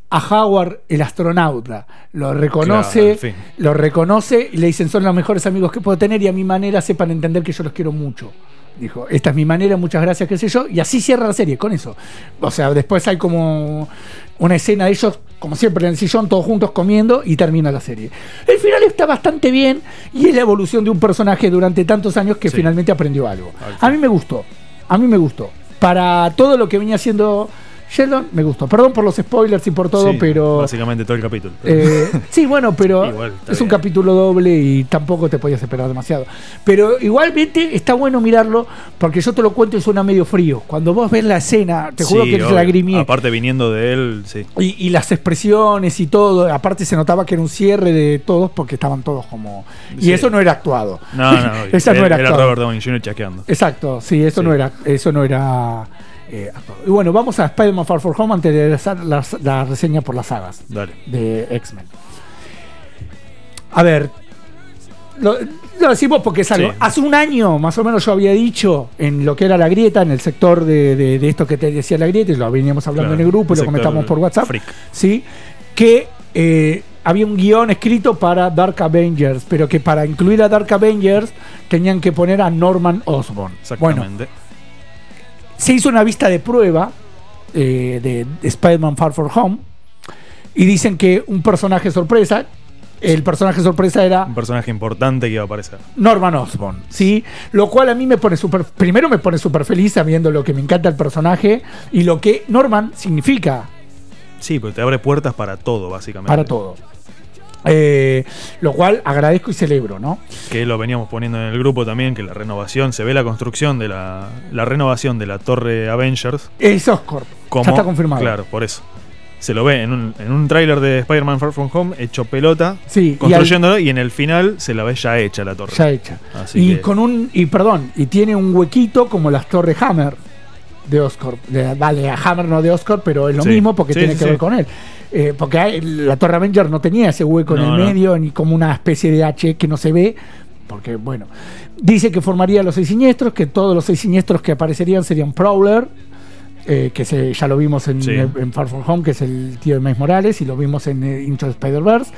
a Howard, el astronauta, lo reconoce, lo reconoce y le dicen son los mejores amigos que puedo tener y a mi manera sepan entender que yo los quiero mucho. Dijo, esta es mi manera, muchas gracias, qué sé yo. Y así cierra la serie, con eso. O sea, después hay como una escena de ellos, como siempre, en el sillón, todos juntos comiendo y termina la serie. El final está bastante bien y es la evolución de un personaje durante tantos años que Sí. finalmente aprendió algo. Al A mí me gustó, a mí me gustó. Para todo lo que venía haciendo Sheldon, me gustó. Perdón por los spoilers y por todo, Sí, pero... Básicamente todo el capítulo. Eh, sí, bueno, pero Igual, es un capítulo doble y tampoco te podías esperar demasiado. Pero igualmente está bueno mirarlo porque yo te lo cuento y suena medio frío. Cuando vos ves la escena, te juro Sí, que obvio. lagrimié. Aparte viniendo de él, sí. Y, y las expresiones y todo, aparte se notaba que era un cierre de todos porque estaban todos como... Y Sí. eso no era actuado. No, no, obvio. Esa no era Era actuado. Robert Downey Jr. chaqueando. Exacto, sí, eso no era, eso no era eh. Y bueno, vamos a Spider-Man Far From Home antes de hacer la, la reseña por las sagas Dale. de X-Men. A ver, lo, lo decimos porque es algo. Sí. Hace un año, más o menos, yo había dicho en lo que era la grieta, en el sector de, de- de esto que te decía la grieta, y lo veníamos hablando Claro, en el grupo y lo comentamos por WhatsApp, freak. ¿sí? que eh, había un guion escrito para Dark Avengers, pero que para incluir a Dark Avengers tenían que poner a Norman Osborn. Bueno, Exactamente. Se hizo una vista de prueba eh, de, de Spider-Man Far From Home y dicen que un personaje sorpresa, el personaje sorpresa era Un personaje importante que iba a aparecer. Norman Osborn, ¿sí? Lo cual a mí me pone súper, primero me pone súper feliz sabiendo lo que me encanta el personaje y lo que Norman significa Sí, pero te abre puertas para todo, básicamente. para todo. Eh, lo cual agradezco y celebro, ¿no? Que lo veníamos poniendo en el grupo también, que la renovación, se ve la construcción de la, la renovación de la torre Avengers. Es Oscorp, Como, ya está confirmado. Claro, por eso. Se lo ve en un, en un tráiler de Spider-Man Far From Home hecho pelota, Sí, y construyéndolo, y, en el final se la ve ya hecha la torre. Ya hecha. Así y que- con un y perdón, y tiene un huequito como las torres Hammer de Oscorp. De- vale, a Hammer no de Oscorp, pero es lo Sí. mismo porque Sí, tiene sí, que ver con él. Eh, porque hay- la torre Avenger no tenía ese hueco en el no. medio, ni como una especie de H que no se ve. Porque, bueno, dice que formaría los seis siniestros, que todos los seis siniestros que aparecerían serían Prowler, eh, que se, ya lo vimos en, Sí. en Far From Home, que es el tío de Miles Morales, y lo vimos en eh, the Spider-Verse.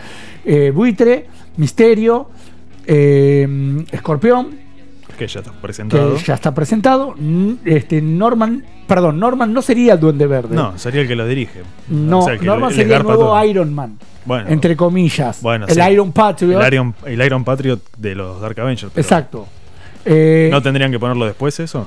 Eh, Buitre, Misterio, Escorpión, Que ya está presentado. que ya está presentado. Este, Norman, perdón, Norman no sería el Duende Verde. No, sería el que lo dirige. No, O sea, que Norman le- sería el nuevo todo. Iron Man, Bueno, entre comillas. Bueno, el sí. Iron Patriot. el Iron, el Iron Patriot de los Dark Avengers. Exacto. Eh, ¿No tendrían que ponerlo después eso?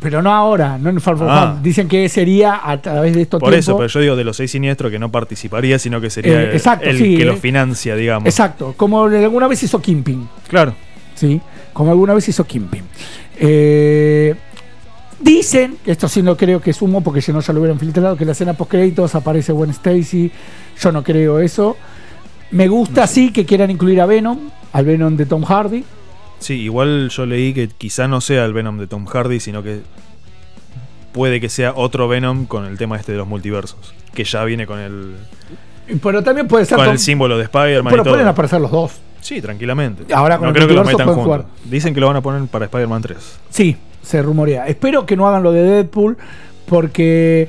pero no ahora, no en Far From Ah. Dicen que sería a través de estos Por eso, pero yo digo de los seis siniestros que no participaría, sino que sería Eh, el- exacto, el sí, que eh. lo financia, digamos. Exacto, como alguna vez hizo Kimping. Claro, ¿sí? Como alguna vez hizo Kimping. Eh, dicen, esto sí no creo que es humo porque si no ya lo hubieran filtrado, que en la escena post créditos aparece Gwen Stacy. Yo no creo eso. Me gusta sí que quieran incluir a Venom, al Venom de Tom Hardy. Sí, igual yo leí que quizá no sea el Venom de Tom Hardy, sino que puede que sea otro Venom con el tema este de los multiversos, que ya viene con el, Pero también puede ser con Tom- el símbolo de Spider-Man Pero y todo. pueden aparecer los dos. Sí, tranquilamente. Ahora con no el creo que los metan juntos. Dicen que lo van a poner para Spider-Man 3. Sí, se rumorea. Espero que no hagan lo de Deadpool porque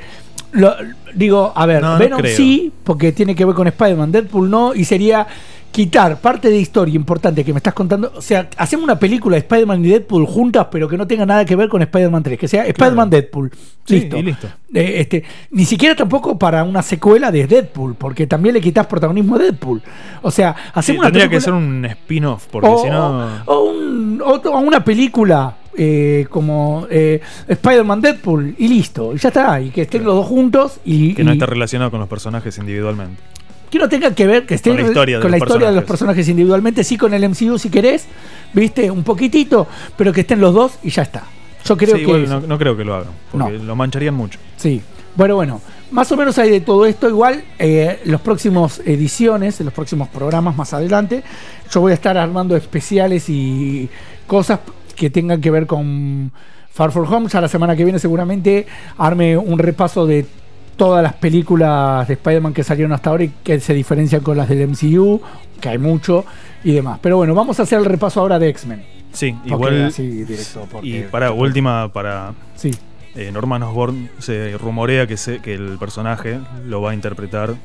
lo- digo, a ver, No, no Venom creo. sí, porque tiene que ver con Spider-Man, Deadpool no, y sería quitar parte de historia importante que me estás contando. O sea, hacemos una película de Spider-Man y Deadpool juntas, pero que no tenga nada que ver con Spider-Man 3, que sea Spider-Man Deadpool. Sí, listo. y listo. Eh, este, ni siquiera tampoco para una secuela de Deadpool, porque también le quitas protagonismo a Deadpool. O sea, Sí, hacemos una tendría que ser un spin-off, porque si no. o un- o- o una película eh, como eh, Spider-Man Deadpool y listo, y ya está, y que estén los dos juntos y, Que no y esté relacionado con los personajes individualmente. Que no tenga que ver, que esté Con la historia de con la los historia de los personajes. individualmente, sí con el MCU si querés, viste, un poquitito, pero que estén los dos y ya está. Yo creo Sí, que igual no, no creo que lo hagan, porque lo mancharían mucho. Sí. Bueno, bueno. Más o menos hay de todo esto. Igual, eh, los próximos ediciones, en los próximos programas más adelante, yo voy a estar armando especiales y cosas que tengan que ver con Far From Home. Ya la semana que viene seguramente arme un repaso de todas las películas de Spider-Man que salieron hasta ahora y que se diferencian con las del MCU, que hay mucho y demás. Pero bueno, vamos a hacer el repaso ahora de X-Men. Sí, igual. así directo, porque- y para última, para. Sí. eh, Norman Osborn se rumorea que, se, que el personaje lo va a interpretar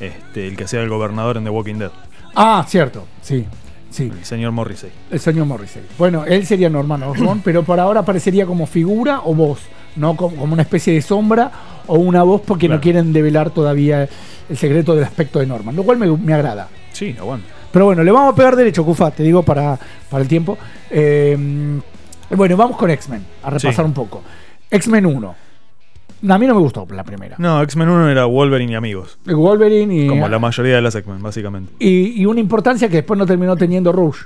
este, el que sea el gobernador en The Walking Dead, Ah, cierto. Sí. Sí. el señor Morrissey. El señor Morrissey. Bueno, él sería Norman Osborn, pero por ahora aparecería como figura o voz, no como, una especie de sombra o una voz porque no quieren develar todavía el secreto del aspecto de Norman, lo cual me, me agrada. Sí, aguanta. Pero bueno, le vamos a pegar derecho, Cufa, te digo para, para el tiempo. Eh, bueno, vamos con X-Men, a repasar Sí. un poco. X-Men 1. A mí no me gustó la primera. No, X-Men 1 era Wolverine y amigos. Wolverine y, Como la mayoría de las X-Men, básicamente. y, y una importancia que después no terminó teniendo Rush.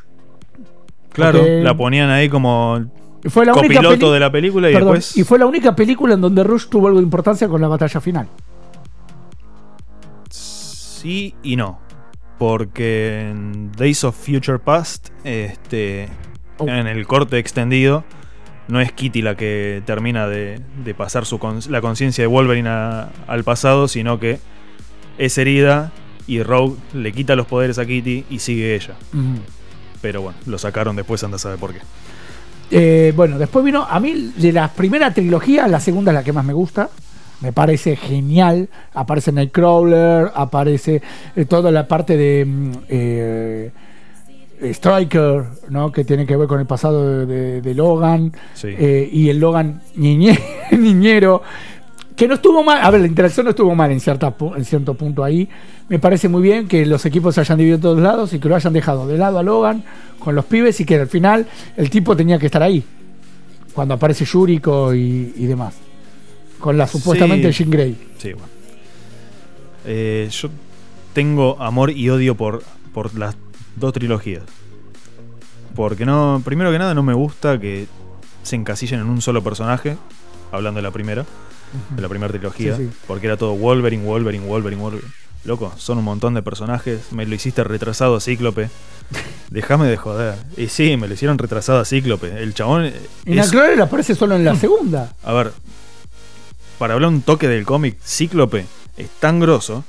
Claro, la ponían ahí como Fue la única de la película y Perdón, después. y fue la única película en donde Rush tuvo algo de importancia con la batalla final. Sí y no. Porque en Days of Future Past, este, Oh. en el corte extendido, no es Kitty la que termina de, de pasar su la conciencia de Wolverine a- al pasado, sino que es herida y Rogue le quita los poderes a Kitty y sigue ella. Pero bueno, lo sacaron después, anda a saber por qué. Eh, bueno, después vino, a mí de la primera trilogía, la segunda es la que más me gusta. Me parece genial. Aparece Nightcrawler, aparece eh, toda la parte de mm, eh, Striker, ¿no? que tiene que ver con el pasado de, de- de Logan. Sí. Eh, y el Logan niñe- niñero. Que no estuvo mal, a ver, la interacción no estuvo mal en, cierta, en cierto punto ahí. Me parece muy bien que los equipos se hayan dividido en todos lados y que lo hayan dejado de lado a Logan con los pibes y que al final el tipo tenía que estar ahí. Cuando aparece Yuriko y, y demás. Con la supuestamente Sí. Jean Grey. Sí, bueno. Eh, yo tengo amor y odio por, por las dos trilogías. Porque no, primero que nada, no me gusta que se encasillen en un solo personaje. Hablando de la primera, de la primera trilogía. Sí, sí. Porque era todo Wolverine, Wolverine, Wolverine, Wolverine. Loco, son un montón de personajes. Me lo hiciste retrasado a Cíclope. Déjame de joder. Y sí, me lo hicieron retrasado a Cíclope. El chabón. Y es- Nightcrawler aparece solo en la segunda. a ver, para hablar un toque del cómic, Cíclope es tan grosso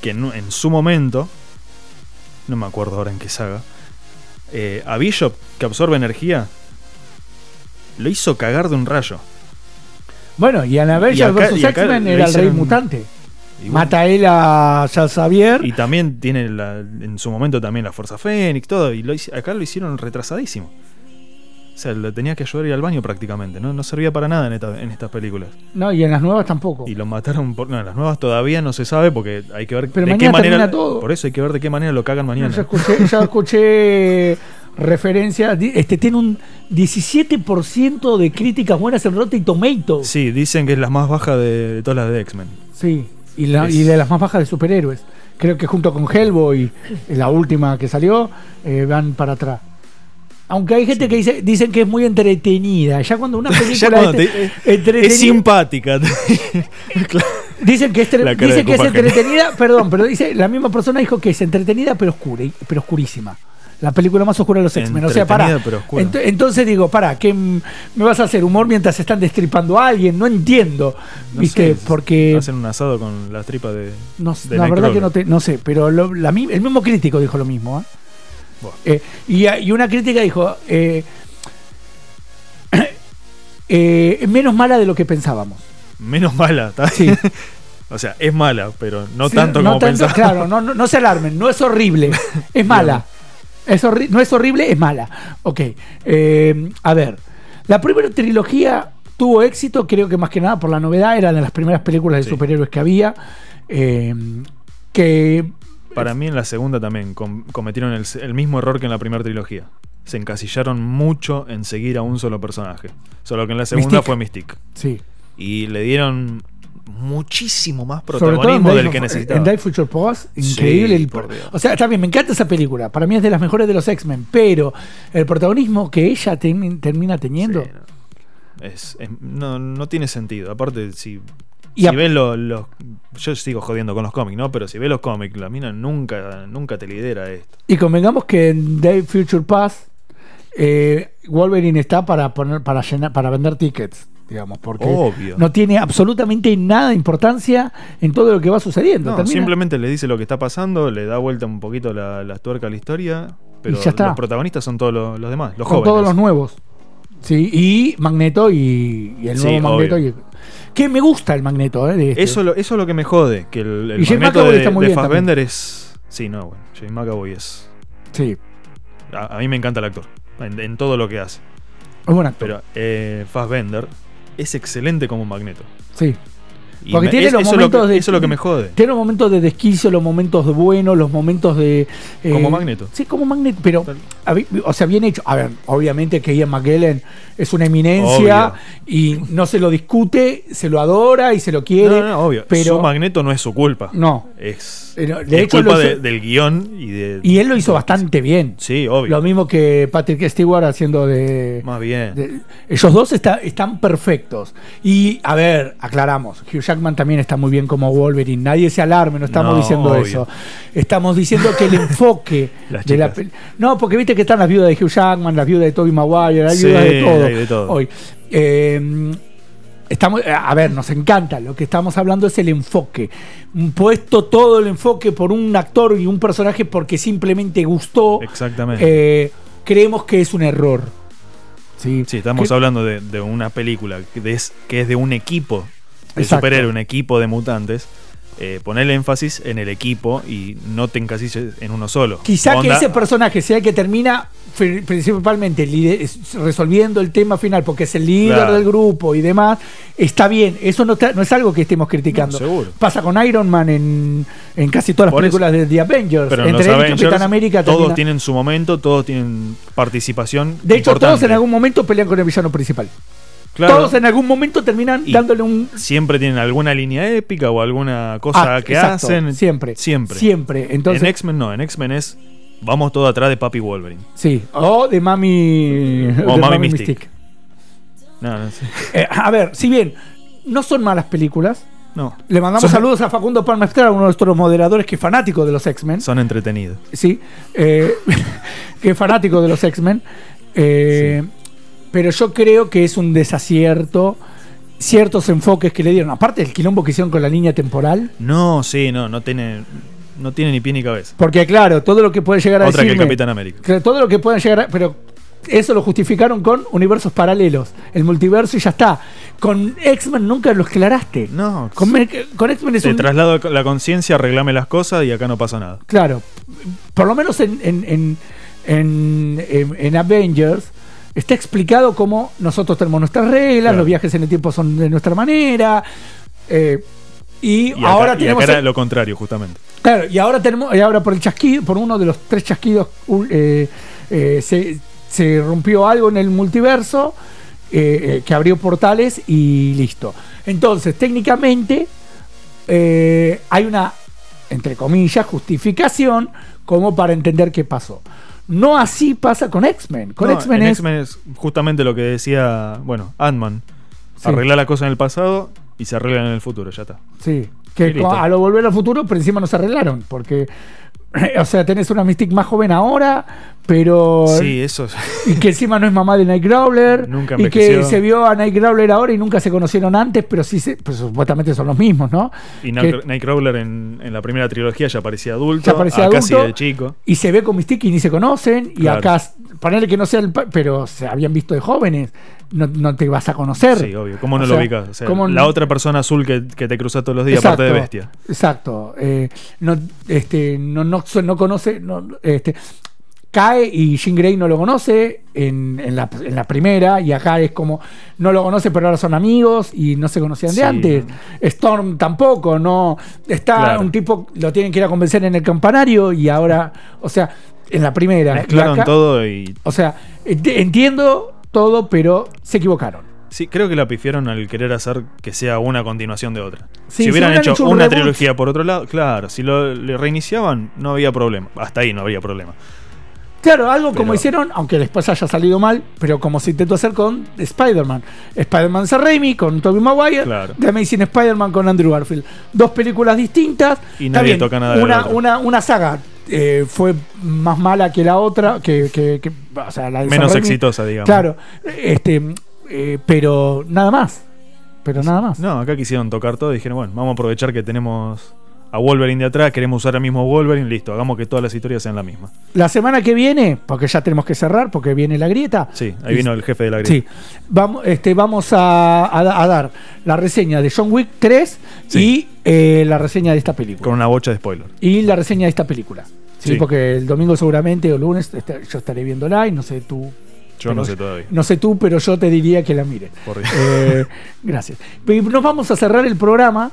que en, en su momento, no me acuerdo ahora en qué saga, eh, a Bishop, que absorbe energía, lo hizo cagar de un rayo. Bueno, y en Avengers vs. X-Men era el rey mutante. Bueno, Mata él a Xavier. y también tiene la- en su momento también la Fuerza Fénix, todo, y lo acá lo hicieron retrasadísimo. O sea, lo tenía que ayudar a ir al baño prácticamente, ¿no? No servía para nada en, esta- en estas películas. No, y en las nuevas tampoco. Y lo mataron por. No, en las nuevas todavía no se sabe porque hay que ver Pero de qué manera. todo. Por eso hay que ver de qué manera lo cagan mañana. Ya escuché, ya escuché referencias. Di- Este tiene un 17% de críticas buenas en Rotten Tomatoes. Sí, dicen que es la más baja de, de todas las de X-Men. Sí, y, la- Es- y de las más bajas de superhéroes. Creo que junto con Hellboy, la última que salió, eh, van para atrás. Aunque hay gente que dice, dicen que es muy entretenida. Ya cuando una película cuando es te- entretenida- es simpática. Dicen que es, dicen que es entretenida, perdón, pero dice, la misma persona dijo que es entretenida pero oscura, pero oscurísima. La película más oscura de los X-Men. O sea, para. Entonces digo, para, ¿qué me vas a hacer humor mientras están destripando a alguien? No entiendo. No ¿Viste? sé, Porque. Hacen un asado con las tripas de. No, de la verdad que no, te- no sé, pero lo- la el mismo crítico dijo lo mismo. ¿eh? Bueno. Eh, y, y una crítica dijo: eh, eh, menos mala de lo que pensábamos. Menos mala, ¿tá? Sí. o sea, es mala, pero no Sí, tanto no como tanto. Claro, no, no, no se alarmen, no es horrible, es mala. Es no es horrible, es mala. Ok. eh, a ver, la primera trilogía tuvo éxito, creo que más que nada por la novedad, era de las primeras películas de Sí. superhéroes que había. eh, que Para mí en la segunda también com- cometieron el, el mismo error que en la primera trilogía. Se encasillaron mucho en seguir a un solo personaje. Solo que en la segunda Mystique. fue Mystique. sí. Y le dieron muchísimo más protagonismo del que necesitaba. En Die Future Past, Sí, increíble. el- por Dios. o sea, también me encanta esa película. Para mí es de las mejores de los X-Men. Pero el protagonismo que ella termi- termina teniendo. Sí, no. Es- es- no, no tiene sentido. Aparte, si, Y si ves los, los- Yo sigo jodiendo con los cómics, ¿no? Pero si ves los cómics, la mina nunca, nunca te lidera esto. Y convengamos que en Day Future Pass eh, Wolverine está para poner para llenar para vender tickets, digamos, porque Obvio. no tiene absolutamente nada de importancia en todo lo que va sucediendo. No, Termina- simplemente le dice lo que está pasando, le da vuelta un poquito la, la tuerca a la historia, pero ya está. los protagonistas son todos los, los demás, los con jóvenes. todos los nuevos. Sí, y Magneto y, y el Sí, nuevo Magneto. y- que me gusta el Magneto, ¿eh? de este. Eso, lo- eso es lo que me jode, que el, el Y magneto McAvoy de, está muy de Fassbender es... Sí, no, bueno, James McAvoy es... Sí, A, a mí me encanta el actor, en, en todo lo que hace. es buen actor. Pero eh, Fassbender es excelente como magneto. sí. Y Porque me- tiene es- los eso, es lo momentos que, de- eso es lo que me jode. Tiene los momentos de desquicio, los momentos de buenos, los momentos de. eh, Como Magneto. Sí, como Magneto, pero. A O sea, bien hecho. A ver, obviamente que Ian McKellen es una eminencia Obvio. y no se lo discute, se lo adora y se lo quiere. No, no, obvio. Pero Su magneto no es su culpa. No. Es, Pero, de es hecho, culpa lo hizo- de- del guion y de. Y él lo hizo bastante bien. Sí, obvio. Lo mismo que Patrick Stewart haciendo de. Más bien. de- ellos dos está- están perfectos. Y, a ver, aclaramos. Hugh Jackman también está muy bien como Wolverine. Nadie se alarme, no estamos No, diciendo obvio. eso. Estamos diciendo que el enfoque Las de la No, porque viste que están las viudas de Hugh Jackman, las viudas de Tobey Maguire, hay Sí, viudas de todo. hay de todo. Hoy. Eh, Estamos, a ver, nos encanta. Lo que estamos hablando es el enfoque. Puesto todo el enfoque por un actor y un personaje porque simplemente gustó. Exactamente. eh, creemos que es un error. Sí, Sí, estamos Que- hablando de, de una película que es, que es de un equipo de superhéroe, un equipo de mutantes. Eh, poner énfasis en el equipo y no te encasilles en uno solo. Quizá que ese personaje sea el que termina principalmente resolviendo el tema final porque es el líder Claro. del grupo y demás, está bien. Eso no, no es algo que estemos criticando. No, seguro. Pasa con Iron Man en, en casi todas las Por películas de The Avengers. Pero en Entre y Avengers, Capitán América todos termina- tienen su momento, todos tienen participación. De hecho, todos en algún momento pelean con el villano principal. Claro. Todos en algún momento terminan Y dándole un. siempre tienen alguna línea épica o alguna cosa Ah, que exacto, hacen. Siempre. Siempre. Siempre. Entonces, en X-Men no, en X-Men es vamos todo atrás de Papi Wolverine. sí. O de Mami. O de Mami. No, no, sí. Eh, a ver, si bien no son malas películas, No, le mandamos Son- saludos a Facundo Palma Estrada, uno de nuestros moderadores que es fanático de los X-Men. son entretenidos. Sí. eh, que es fanático de los X-Men. eh, Pero yo creo que es un desacierto ciertos enfoques que le dieron. Aparte del quilombo que hicieron con la línea temporal. No, sí, no, no tiene, no tiene ni pie ni cabeza. Porque claro, todo lo que puede llegar a Otra que el Capitán América. todo lo que puedan llegar a, pero eso lo justificaron con universos paralelos, el multiverso y ya está. Con X-Men nunca lo aclaraste. No, Con, con X-Men es te un traslado la conciencia, arreglame las cosas y acá no pasa nada. claro, por lo menos en en, en, en- en- en Avengers está explicado cómo nosotros tenemos nuestras reglas, Claro. los viajes en el tiempo son de nuestra manera. eh, y, Y acá, ahora y tenemos acá era el- lo contrario, justamente. Claro, y ahora tenemos, y ahora por el chasquido, por uno de los tres chasquidos, eh, eh, se, se rompió algo en el multiverso eh, eh, que abrió portales y listo. Entonces, técnicamente, eh, hay una, entre comillas, justificación como para entender qué pasó. No así pasa con X-Men. Con No, X-Men en es. Justamente lo que decía, bueno, Ant-Man. Sí. Arreglar la cosa en el pasado y se arreglan en el futuro, ya está. Sí, que a lo volver al futuro, pero encima no se arreglaron. Porque, o sea, tenés una Mystique más joven ahora, pero. Sí, eso. Y que encima no es mamá de Nightcrawler. Nunca Y que se vio a Nightcrawler ahora y nunca se conocieron antes, pero sí se, pues supuestamente son los mismos, ¿no? Y Que- Night- Nightcrawler en, en la primera trilogía ya parecía adulto. Ya parecía acá adulto. sí de chico. Y se ve con Mystique y ni se conocen. Y Claro. acá, ponerle que no sea el. Pero se habían visto de jóvenes. No, no te vas a conocer. Sí, obvio. ¿Cómo no O lo sea, ubicas? O sea, ¿cómo la no- otra persona azul que, que te cruza todos los días, aparte de bestia. Exacto. Eh, no, este, no, no, no conoce. no, este, cae y Jean Grey no lo conoce en, en la, en la primera. Y acá es como. No lo conoce, pero ahora son amigos y no se conocían Sí. de antes. Storm tampoco. no Está Claro. un tipo. Lo tienen que ir a convencer en el campanario y ahora. O sea, en la primera. Mezclaron acá- todo y. O sea, ent- entiendo todo, pero se equivocaron. Sí, creo que la pifiaron al querer hacer que sea una continuación de otra. Sí, si si hubieran hecho, hecho un una reboot- trilogía por otro lado, claro, si lo reiniciaban, no había problema. Hasta ahí no habría problema. Claro, algo como hicieron, aunque después haya salido mal, pero como se intentó hacer con Spider-Man. Spider-Man Sam Raimi con Tobey Maguire, Claro. The Amazing Spider-Man con Andrew Garfield. Dos películas distintas. Y nadie bien, toca nada de Una, una, una saga eh, fue más mala que la otra, que, que- que- o sea, la de Sam Menos Raimi. exitosa, digamos. Claro, este, eh, pero nada más. Pero nada más. No, acá quisieron tocar todo y dijeron, bueno, vamos a aprovechar que tenemos a Wolverine de atrás, queremos usar el mismo Wolverine, listo, hagamos que todas las historias sean la misma. La semana que viene, porque ya tenemos que cerrar, porque viene la grieta. Sí, ahí vino el jefe de la Sí, grieta. vamos, este, vamos a, a- a dar la reseña de John Wick 3 Sí. y eh, la reseña de esta película. Con una bocha de spoiler. Y la reseña de esta película. Sí, Sí. porque el domingo seguramente o lunes este, yo estaré viéndola y no sé tú. Yo no sé todavía. No sé tú, pero yo te diría que la mires. Eh, gracias. Nos vamos a cerrar el programa.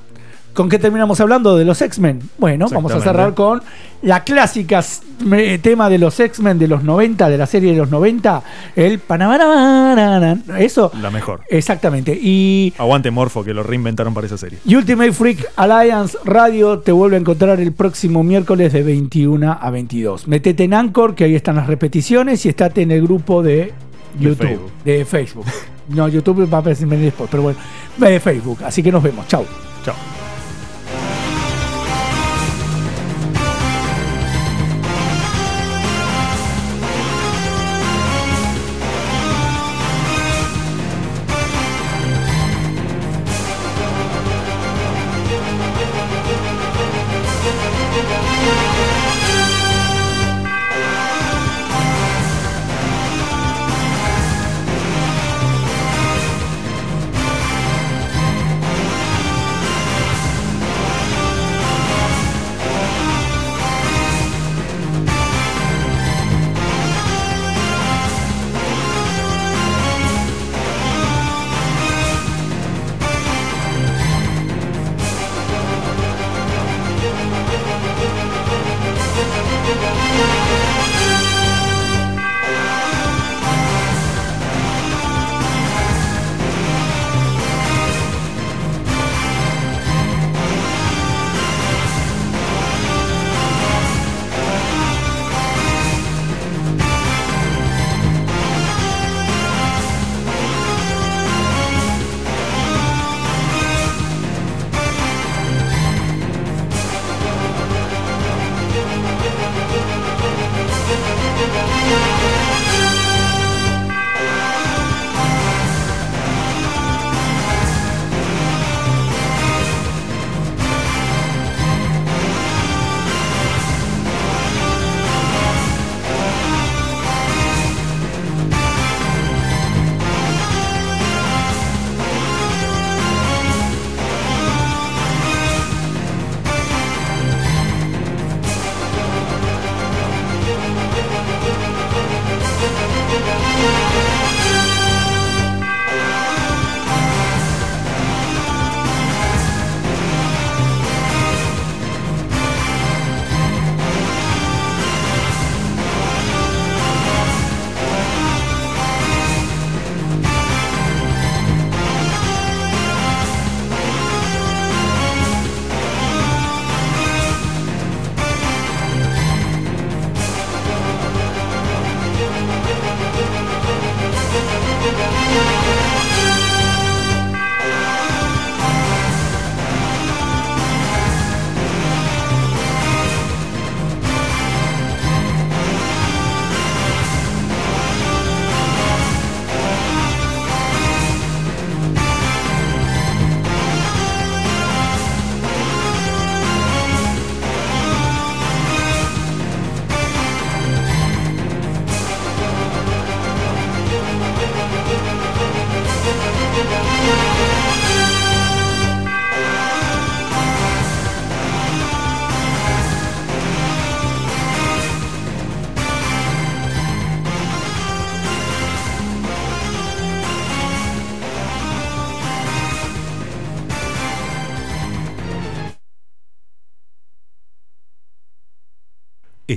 ¿Con qué terminamos hablando? De los X-Men. Bueno, vamos a cerrar con la clásica tema de los X-Men de los 90, de la serie de los 90, el Panamaranan. Eso, La mejor. exactamente. Y, Aguante Morfo, que lo reinventaron para esa serie. Ultimate Freak Alliance Radio te vuelve a encontrar el próximo miércoles de 21 a 22. Metete en Anchor, que ahí están las repeticiones, y estate en el grupo de De YouTube, Facebook. de Facebook. No, YouTube va a aparecer después, pero bueno, de Facebook. Así que nos vemos. Chau. Chao.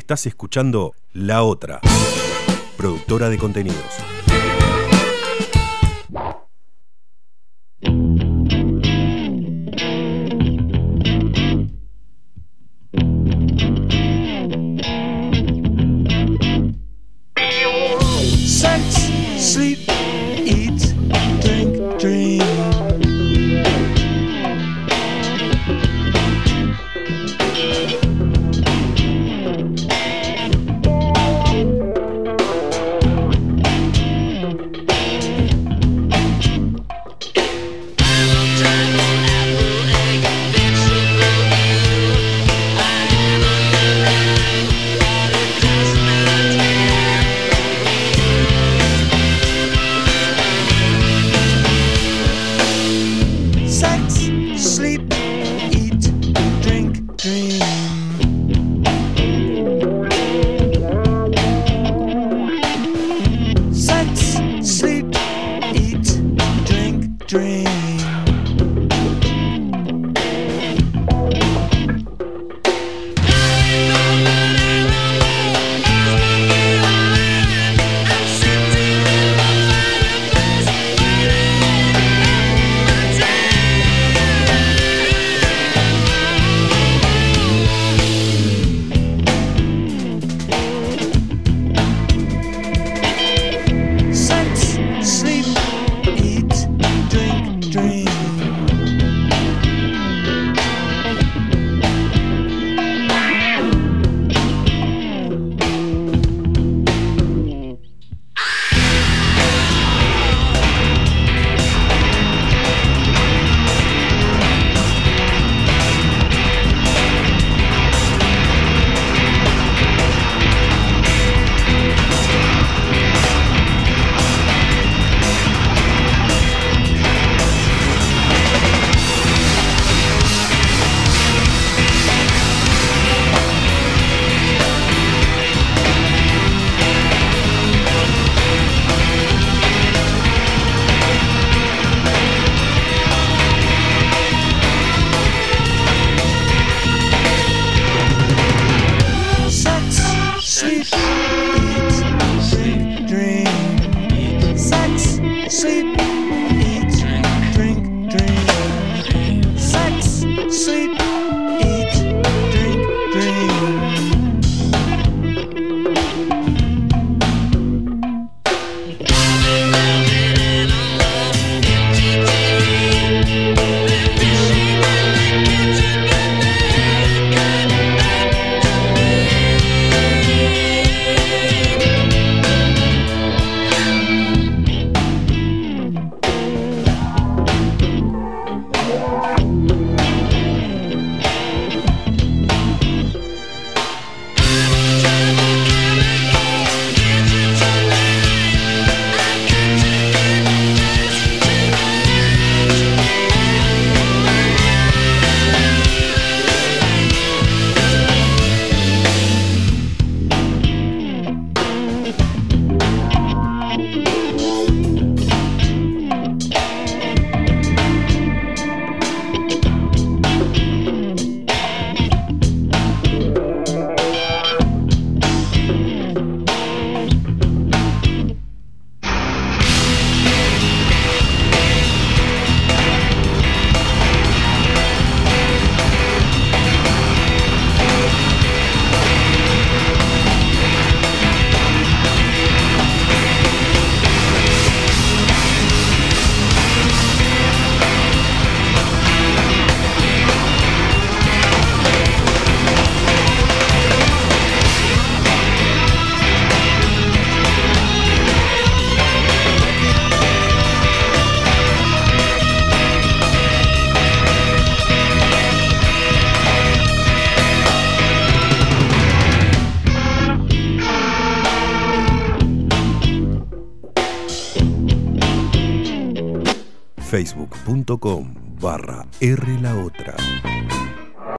Estás escuchando La Otra, productora de contenidos.